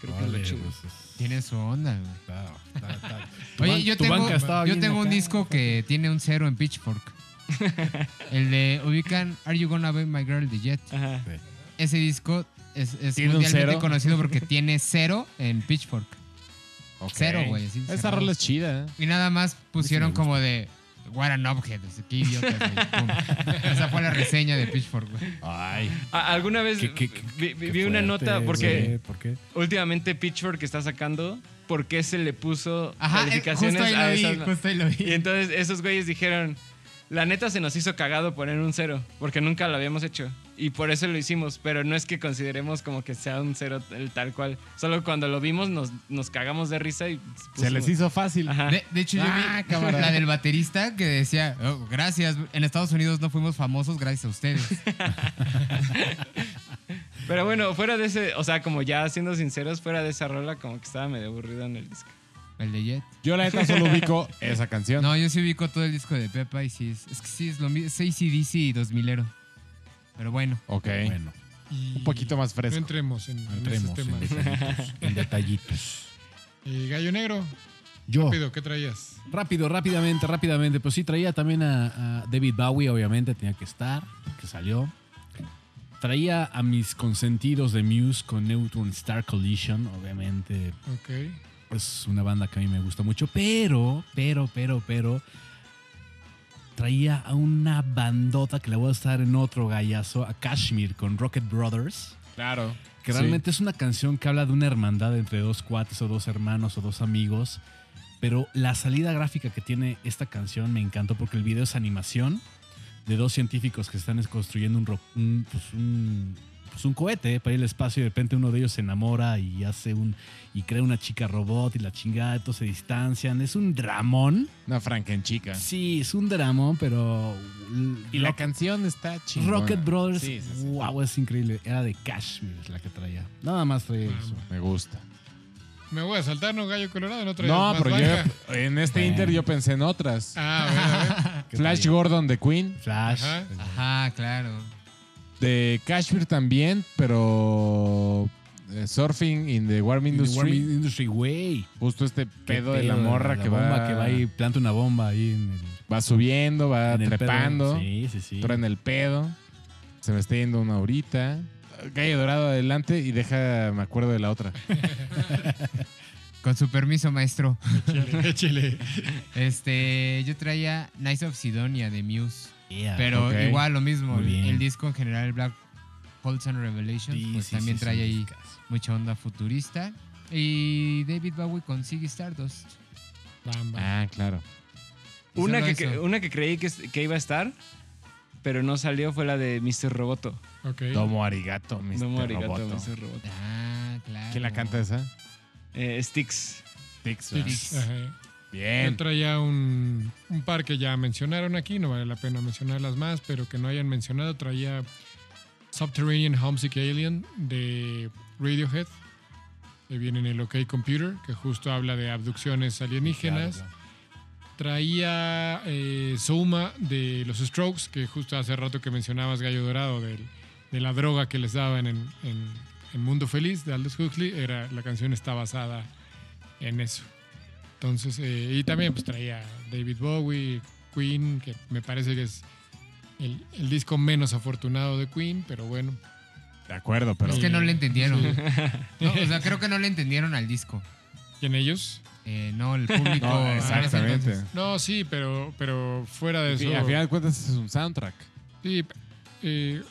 creo que es lo chido. pues, es- Tiene su onda, güey. claro, está- tu Oye, yo tengo, yo un acá. disco que tiene un cero en Pitchfork. El de ubican Are You Gonna Be My Girl de Jet. Ajá. Ese disco es, es ¿Tiene un mundialmente cero? conocido porque tiene cero en Pitchfork. Cero, güey. Esa rola es chida. ¿eh? Y nada más pusieron como de What an Object. Qué. Pum. Esa fue la reseña de Pitchfork, güey. Ay. ¿Alguna vez Qué- qué- qué- vi, vi- qué una fuerte, nota porque ¿Por qué? últimamente Pitchfork está sacando por qué se le puso Ajá, eh, calificaciones justo ahí a lo vi, esas- justo ahí lo vi. Y entonces esos güeyes dijeron, la neta se nos hizo cagado poner un cero, porque nunca lo habíamos hecho. Y por eso lo hicimos, pero no es que consideremos como que sea un cero el tal cual. Solo cuando lo vimos nos, nos cagamos de risa y... Se les hizo fácil. De, de hecho, yo Ah, vi cámara. la del baterista que decía, "Oh, gracias, en Estados Unidos no fuimos famosos gracias a ustedes. Pero bueno, fuera de ese, o sea, como ya siendo sinceros, fuera de esa rola, como que estaba medio aburrido en el disco. El de Jet. Yo la neta solo ubico esa canción. No, yo sí ubico todo el disco de Pepa y sí es, es que sí es lo mismo, es ACDC y 2000ero. Pero bueno, Ok. Bueno, Y Un poquito más No fresco. entremos en, en entremos esos en temas. detallitos. en detallitos. Eh, Gallo Negro, Yo, rápido, ¿qué traías? rápido, rápidamente, rápidamente. Pues sí, traía también a, a David Bowie, obviamente, tenía que estar, que salió. Traía a mis consentidos de Muse con Neutron Star Collision, obviamente. Ok. Es una banda que a mí me gusta mucho, pero, pero, pero, pero. Traía a una bandota que le voy a estar en otro gallazo, a Kashmir con Rocket Brothers. Claro. Que Sí. realmente es una canción que habla de una hermandad entre dos cuates o dos hermanos o dos amigos. Pero la salida gráfica que tiene esta canción me encantó porque el video es animación de dos científicos que están construyendo un, un, pues un, pues un cohete para ir al espacio y de repente uno de ellos se enamora y hace un y crea una chica robot y la chingada, todos se distancian. Es un dramón. Una frankenchica. Sí, es un dramón, pero... Y la Rock- canción está chingona. Rocket Brothers, Sí, sí, sí. wow, es increíble. Era de Kashmir es la que traía. Nada más traía eso. Me gusta. Me voy a saltar, ¿no? Gallo Colorado, no No, más pero yo en este Bueno. Inter yo pensé en otras. Ah, bueno, a ver. ¿Qué Flash? Gordon de Queen. Flash. Ajá. ajá, claro. De Kashmir también, pero eh, Surfing in the Warm In the Industry. Warm Industry, güey. Justo este pedo de la morra que bomba va, que va y planta una bomba ahí en el, va subiendo, va trepando, Sí, sí, sí. en el pedo. Se me está yendo una horita. Gallo Dorado adelante y deja, me acuerdo de la otra. Con su permiso, maestro. Échale, échale. Este, yo traía Nice of Sidonia de Muse. Yeah. Pero igual lo mismo. El, disco en general, Black Holes and Revelation, Sí, pues sí, también sí, trae sí, ahí mucha onda futurista. Y David Bowie con Ziggy Stardust. Bam, bam. Ah, claro. Una que, eso. una que creí que, que iba a estar, pero no salió, fue la de Mr. Roboto. Ok. Tomo arigato, Mr. No me arigato, Roboto. Mr. Roboto. Ah, claro. ¿Quién la canta esa? Eh, Sticks. Tix. Tix. Ajá. Yo traía un, un par que ya mencionaron aquí, no vale la pena mencionarlas más, pero que no hayan mencionado. Traía Subterranean Homesick Alien de Radiohead, que viene en el OK Computer, que justo habla de abducciones alienígenas. Claro, claro. Traía eh, Souma de los Strokes, que justo hace rato que mencionabas Gallo Dorado, de la droga que les daban en, en, en Mundo Feliz de Aldous Huxley. Era, la canción está basada en eso. Entonces, eh, y también pues traía David Bowie, Queen, que me parece que es el, el disco menos afortunado de Queen, pero bueno. De acuerdo, pero. Es que no le entendieron. Sí. No, o sea, creo que no le entendieron al disco. ¿Y en ellos? Eh, no, el público. No, ese exactamente. No, sí, pero, pero fuera de eso. Sí, a final de cuentas es un soundtrack. sí, eh,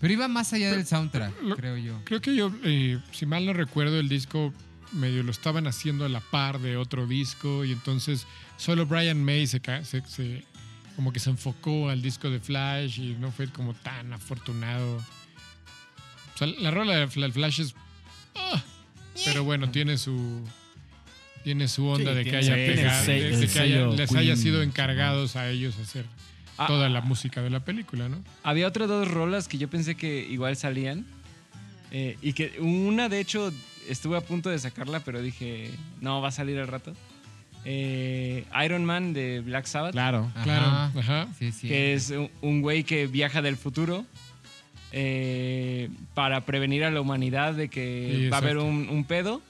Pero iba más allá del soundtrack, Lo- creo yo. Creo que yo, eh, si mal no recuerdo, el disco medio lo estaban haciendo a la par de otro disco y entonces solo Brian May se, ca- se- se- como que se enfocó al disco de Flash y no fue como tan afortunado. O sea, la rola de Fla- Flash es... ah, pero bueno, tiene su... Tiene su onda Sí, de que haya sí, pegado, el de, sello- de el que haya- sello les haya sido encargados a ellos hacer Ah, toda la música de la película, ¿no? Había otras dos rolas que yo pensé que igual salían. eh, y que una, de hecho, estuve a punto de sacarla, pero dije, no, va a salir al rato. Eh, Iron Man de Black Sabbath. Claro. Claro, Ajá. ajá. Sí, sí. que es un- güey que viaja del futuro eh, para prevenir a la humanidad de que Sí, va a haber un, un pedo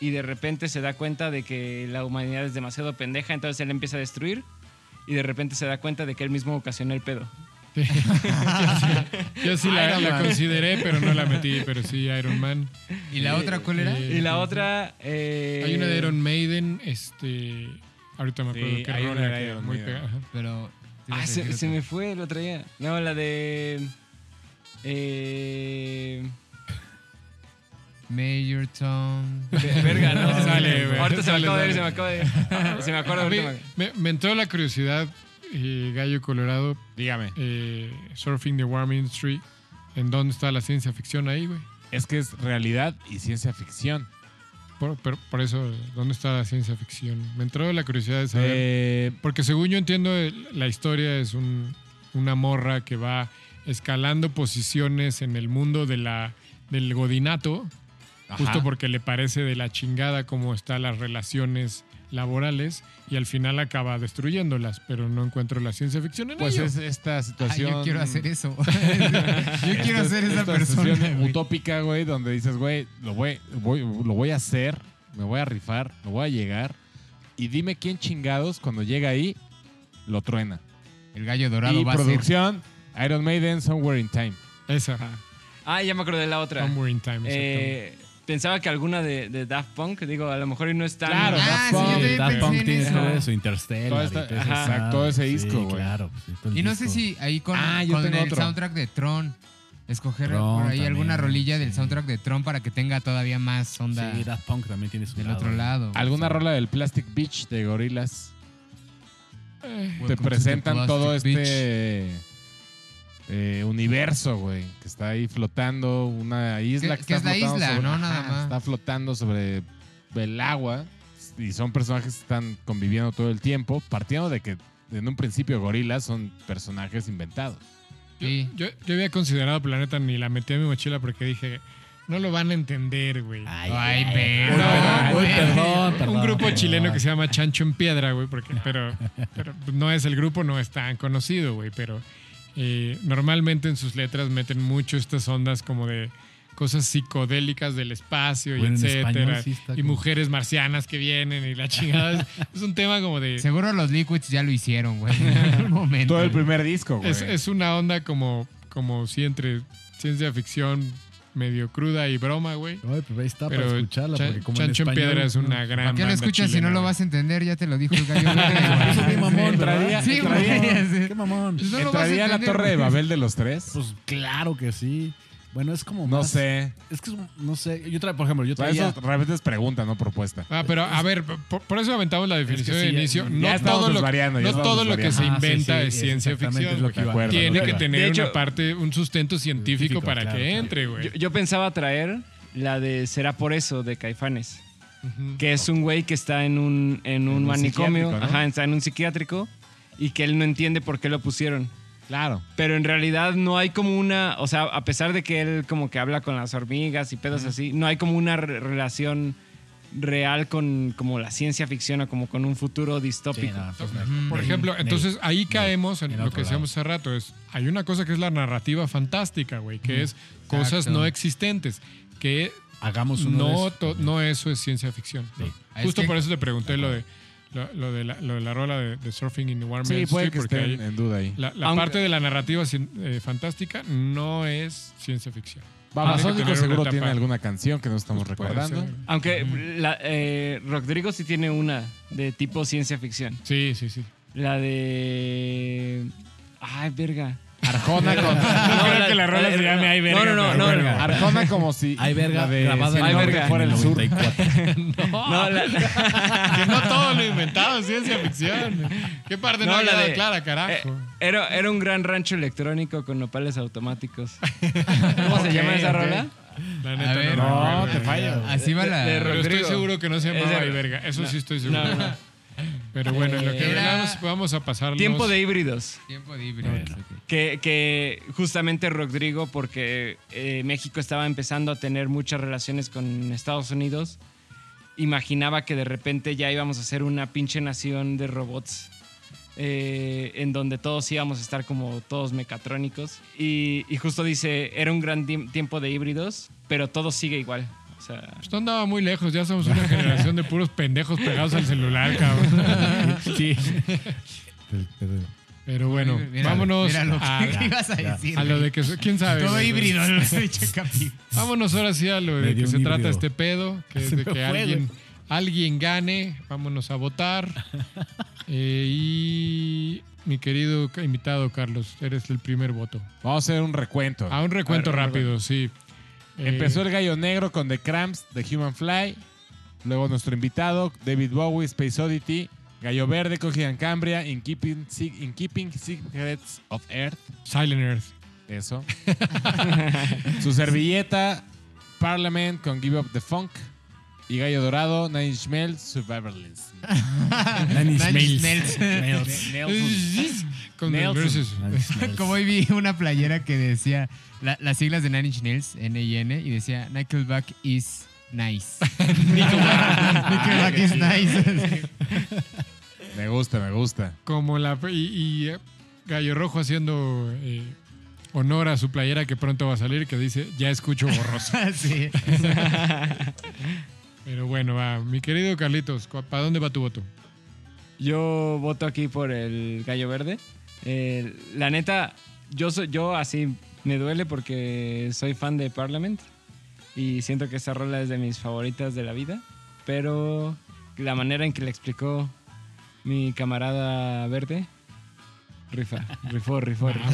y de repente se da cuenta de que la humanidad es demasiado pendeja, entonces él empieza a destruir y de repente se da cuenta de que él mismo ocasionó el pedo. Yo sí la, consideré, pero no la metí, pero sí, Iron Man. ¿Y la otra cuál era? eh, Y la otra... eh, Hay una de Iron Maiden, este... Ahorita me acuerdo Sí, qué hay una de que Iron muy Maiden. pega- ajá. Pero. Ah, se, otra. me fue, lo traía. No, la de... Eh, Major Tom. ve- verga, no. Sale, güey. Ahorita se me acaba de ir, se me acaba de ir. Se me acuerda me, me entró la curiosidad, eh, Gallo Colorado, Dígame. eh, Surfing the Warm Industry. ¿En dónde está la ciencia ficción ahí, güey? Es que es realidad y ciencia ficción. Por, por- por eso, ¿dónde está la ciencia ficción? Me entró la curiosidad de saber. Eh, Porque según yo entiendo, la historia es un- una morra que va escalando posiciones en el mundo de la, del godinato, ajá. justo porque le parece de la chingada cómo están las relaciones laborales y al final acaba destruyéndolas, pero no encuentro la ciencia ficción en Pues ello. es esta Ah, situación. yo quiero hacer eso. yo quiero esta- ser esa esta persona. güey. utópica, güey, donde dices, güey, lo voy, voy- lo voy a hacer, me voy a rifar, lo voy a llegar. Y dime quién chingados cuando llega ahí lo truena. El gallo dorado y va a ser. producción, Iron Maiden, Somewhere in Time. Esa, Ah, ya me acordé de la otra. Somewhere in Time. exactamente. Eh, pensaba que alguna de, de Daft Punk, digo, a lo mejor y no es tan... Claro, Ah, Daft Punk, Daft Punk en tiene eso. todo eso, Interstellar. Toda y esta- todo ajá, ese- exacto, disco, güey. claro. pues, todo Y no sé si ahí con, Ah, yo con tengo el otro. soundtrack de Tron. Escoger Tron por ahí alguna rolilla del soundtrack de Tron para que tenga todavía más onda Sí, Daft Punk también tiene su del lado. otro lado. ¿Alguna Sí. rola del Plastic Beach de Gorillaz? Welcome Te presentan todo Beach. este eh, universo, güey, que está ahí flotando, una isla Que- está es la flotando isla, sobre- ¿no? Nada más. Está flotando sobre el agua y son personajes que están conviviendo todo el tiempo, partiendo de que en un principio gorilas son personajes inventados. Sí. Yo, yo había considerado Planeta ni la metí a mi mochila porque dije, no lo van a entender, güey. Ay, pero. No, Uy, güey. perdón, perdón, un grupo perdón. chileno que se llama Chancho en Piedra, güey, porque, pero, pero no es el grupo, no es tan conocido, güey, pero eh, normalmente en sus letras meten mucho estas ondas como de cosas psicodélicas del espacio y Bueno, etcétera. sí y como- mujeres marcianas que vienen y la chingada. Es, un tema como de... Seguro los Liquids ya lo hicieron, güey. En algún momento. Todo el primer disco, güey. Es, es una onda como, como sí, entre ciencia ficción medio cruda y broma, güey. Ay, pues ahí está para Pero escucharla. Cha- porque como Chancho en español, Piedra es una gran ¿Por qué lo escuchas si no lo vas a entender? Ya te lo dijo el gallo. Eso bien mamón, Entraría-. Sí, entraría-. Qué mamón. Vas a ¿Entraría la Torre de. Babel de los tres? Pues claro que sí. Bueno, es como no más- sé. Es que es un- no sé. Yo traía, por ejemplo, yo traía. eso realmente es pregunta, no propuesta. Ah, pero a ver, por, por eso aventamos la definición sí, de ya- inicio. ya no estamos todo, lo, desvariando, ya no estamos todo lo que se desvariando. Ah, sí, inventa sí, es ciencia exactamente ficción. es lo que güey. iba acuerdo, Tiene lo que que- tener De hecho- una parte, un sustento científico Científico, para claro, que claro. entre, güey. Yo, yo pensaba traer la de Será por eso de Caifanes, Ujú. que es un güey que está en un, en un un manicomio, psiquiátrico, ¿no? ajá, está en un psiquiátrico y que él no entiende por qué lo pusieron. Claro. Pero en realidad no hay como una, o sea, a pesar de que él como que habla con las hormigas y pedos así, no hay como una re- relación real con como la ciencia ficción o como con un futuro Sí, distópico. no, pues, no. Por ejemplo, entonces ahí caemos en en lo que decíamos hace rato. Es, hay una cosa que es la narrativa fantástica, güey, que es cosas Exacto. no existentes, que Hagamos uno no, de to- no eso es ciencia ficción. ¿no? Sí. Es Justo que- por eso te pregunté lo de, lo, lo de, la, lo de la rola de, de Surfing in the Warm Sí, puede que porque estén ahí en duda ahí. la, la Aunque- parte de la narrativa eh, fantástica no es ciencia ficción. Babasónico tener seguro tiene alguna canción que no estamos Pues recordando. ser. Aunque la, eh, Rodrigo sí tiene una de tipo ciencia ficción. Sí, sí, sí. La de... Ay, verga. Arjona con... No, creo que la rola se llame Ay, verga, No, no, no, no. Arjona como si... Hay verga de grabada Ay, norte verga. fuera el sur. 94. No, la- que no todo lo inventado es ciencia ficción. ¿Qué parte no, No, ha la quedado de- clara, carajo? Eh, era, era un gran rancho electrónico con nopales automáticos. ¿Cómo se Ok, llama esa ok. rola? La neta A ver. no, No, recuerdo. te falla. Así va De- la. de Pero estoy seguro que no se llamaba de- Ay, verga. Eso no, sí estoy seguro. Pero bueno, en lo que Era- vamos, vamos a pasar. Tiempo de híbridos. Tiempo de híbridos. ok. Que, que justamente Rodrigo, porque eh, México estaba empezando a tener muchas relaciones con Estados Unidos, imaginaba que de repente ya íbamos a ser una pinche nación de robots. eh, en donde todos íbamos a estar como todos mecatrónicos. Y, y justo dice, era un gran tiempo de híbridos, pero todo sigue igual. O sea, no andaba muy lejos, ya somos una generación de puros pendejos pegados al celular, cabrón. Sí. Pero- bueno, Mira- vámonos mira lo que a, ibas a decir. a lo de que... ¿Quién sabe? Todo híbrido, lo he dicho, Capi. Vámonos ahora sí a lo de que se un trata híbrido. este pedo, que es de que alguien, alguien gane, vámonos a votar. Eh, y mi querido invitado Carlos, eres el primer voto. Vamos a hacer un recuento. A un recuento A ver, rápido, sí. Eh, Empezó el gallo negro con The Cramps, The Human Fly. Luego nuestro invitado, David Bowie, Space Oddity. Gallo verde, and Cambria, In Keeping, In Keeping Secrets of Earth. Silent Earth. Eso. Su servilleta, Parliament con Give Up the Funk. Y Gallo Dorado, Nine Inch Nails, Survivalist. Nine Inch Nine Inch Nails. Con Nelson. Como hoy vi una playera que decía la- las siglas de Nine Inch Nails, N-I-N, y decía Nickelback is nice. Nickelback is nice. Me gusta, me gusta. Como la. Y, y, eh, Gallo Rojo haciendo eh, honor a su playera que pronto va a salir, que dice: Ya escucho borroso. sí. Pero bueno, va. Mi querido Carlitos, ¿cu- ¿para dónde va tu voto? Yo voto aquí por el gallo verde. Eh, la neta, yo, soy, yo así me duele porque soy fan de Parliament y siento que esta rola es de mis favoritas de la vida, pero la manera en que le explicó mi camarada verde, rifa, rifó, rifó, rifó.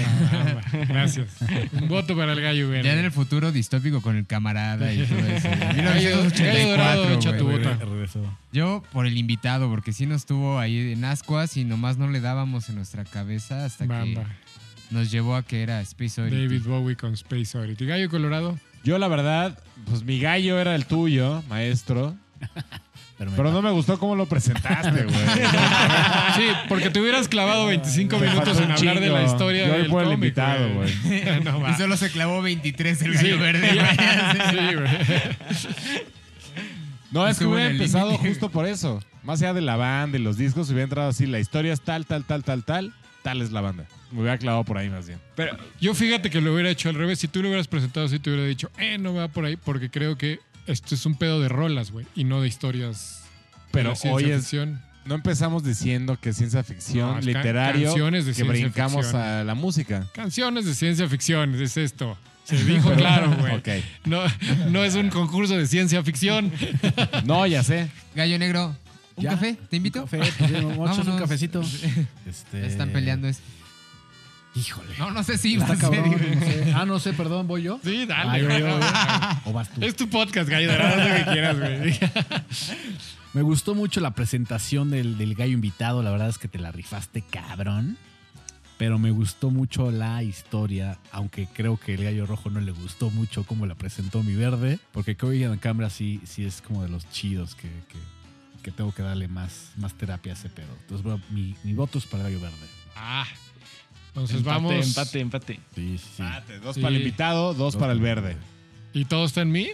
Gracias. Un voto para el gallo verde. Ya en el futuro distópico con el camarada y todo eso. Güey. Yo por el invitado, porque sí nos tuvo ahí en ascuas y nomás no le dábamos en nuestra cabeza hasta que nos llevó a que era Space Oddity. David Bowie con Space Oddity. Gallo Colorado. Yo, la verdad, pues mi gallo era el tuyo, maestro. Pero, me Pero no me gustó cómo lo presentaste, güey. Sí, porque te hubieras clavado 25 Me minutos en hablar de la historia Yo del por el cómic, invitado, güey. no. Y solo se clavó 23 el Sí, gallo verde. ya- güey. sí, güey. No, es que hubiera empezado límite. justo por eso. Más allá de la banda y los discos, hubiera entrado así, la historia es tal, tal, tal, tal, tal, tal es la banda. Me hubiera clavado por ahí más bien. Pero Yo fíjate que lo hubiera hecho al revés. Si tú lo hubieras presentado así, te hubiera dicho, eh, no va por ahí, porque creo que esto es un pedo de rolas, güey, y no de historias. de Pero ciencia hoy es- ficción. No empezamos diciendo que ciencia ficción, No, literario, canciones de que ciencia brincamos ficción. a la música. Canciones de ciencia ficción, es esto. Se dijo claro, güey. No, no es un concurso de ciencia ficción. No, ya sé. Gallo negro, ¿un ¿Ya? café? ¿Te invito? Un café, pues, un cafecito. Este, Están peleando. Es... Híjole. No, no sé si Está cabrón. no sé. Ah, no sé, perdón, voy yo. Sí, Ah, dale, yo, güey. yo, yo. O vas tú. Es tu podcast, gallo. Haz lo que quieras, güey. Me gustó mucho la presentación del, del gallo invitado. La verdad es que te la rifaste, cabrón. Pero me gustó mucho la historia, aunque creo que el gallo rojo no le gustó mucho cómo la presentó mi verde. Porque Cody en Cambra sí, sí es como de los chidos que, que- que tengo que darle más, más terapia a ese pedo. Entonces, bueno, mi, mi voto es para el gallo verde. Ah. Entonces empate, vamos. empate, empate. Sí, sí, sí. Dos Sí. para el invitado, dos para el verde. ¿Y todo está en mí?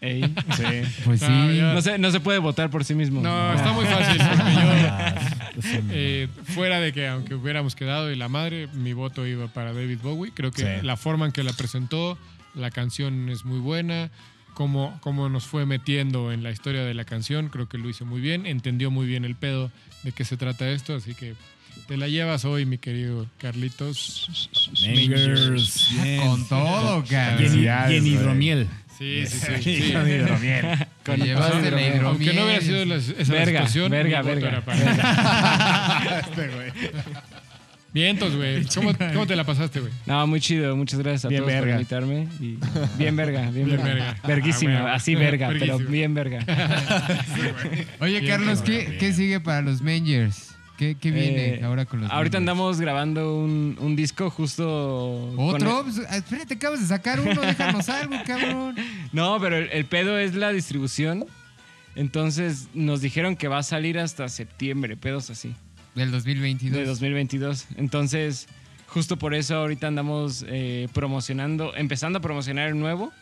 Ey. Sí. Pues sí. Ah, ya. No, se, no se puede votar por sí mismo. No, está muy fácil. Porque yo, Ah, eh, fuera de que aunque hubiéramos quedado y la madre, mi voto iba para David Bowie. Creo que Sí. la forma en que la presentó, la canción es muy buena. Cómo, cómo nos fue metiendo en la historia de la canción, creo que lo hizo muy bien. Entendió muy bien el pedo de qué se trata esto. Así que te la llevas hoy, mi querido Carlitos. Mangers. Con todo, Y cabrón. y en güey. hromiel. Sí, sí, sí. sí. Te llevaste la hidromiel. Aunque no hubiera sido la- esa Verga, situación, verga, mi voto verga, era para Vientos, güey. ¿Cómo, cómo te la pasaste, güey? No, muy chido. Muchas gracias a Bien todos por verga. invitarme. Y bien verga, bien, Bien verga. verga. Verguísima, Ah, bueno. así verga, pero bien verga. Oye, Bien, Carlos, cabrón, ¿qué, bien. qué sigue para los Mangers? ¿Qué, qué viene Eh, ahora con los Ahorita andamos grabando un, un disco justo. con ¿Otro? el- Pues, espérate, acabas de sacar uno, déjanos algo, cabrón. No, pero el, el pedo es la distribución. Entonces nos dijeron que va a salir hasta septiembre, pedos así, Del 2022. de 2022. Entonces, justo por eso ahorita andamos eh, promocionando, empezando a promocionar el nuevo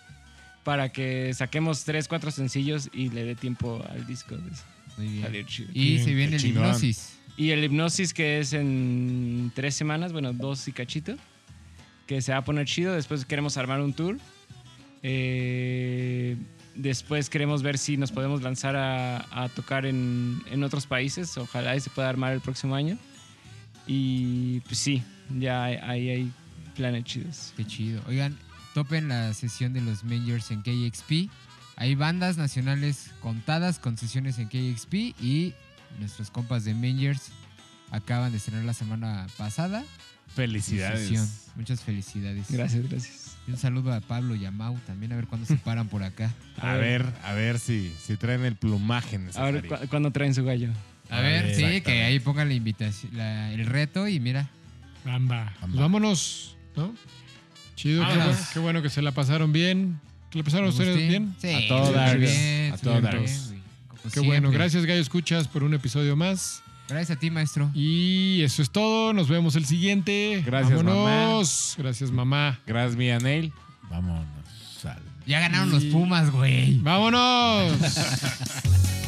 para que saquemos tres, cuatro sencillos y le dé tiempo al disco de Muy bien. salir chido. Y se viene el chingón. hipnosis. Y el hipnosis que es en tres semanas, bueno, dos y cachito, que se va a poner chido. Después queremos armar un tour. Eh, después queremos ver si nos podemos lanzar a, a tocar en, en otros países. Ojalá y se pueda armar el próximo año. Y pues sí, ya hay- ahí hay planes chidos. Qué chido. Oigan, topen la sesión de los Mangers en KXP. Hay bandas nacionales contadas con sesiones en KXP y nuestros compas de Mangers acaban de estrenar la semana pasada. Felicidades. Muchas felicidades. Gracias, gracias. Y un saludo a Pablo y a Mau también, a ver cuándo se paran por acá. A ver, a ver si, si traen el plumaje A ver necesario. cu- cuándo traen su gallo. A ver, sí, que ahí pongan la invitación, la- el reto y mira. Bamba. Pues Bamba. vámonos, ¿no? Chido, qué, bueno- qué bueno que se la pasaron bien. ¿Que la pasaron ustedes bien? Sí, A todo súper dar. bien, A súper Qué bueno. Gracias, Gallo Escuchas, por un episodio más. Gracias a ti, maestro. Y eso es todo. Nos vemos el siguiente. Gracias, Vámonos. Gracias, mamá. Gracias, Mia Neil. Vámonos al Ya ganaron los Pumas, güey. ¡Vámonos!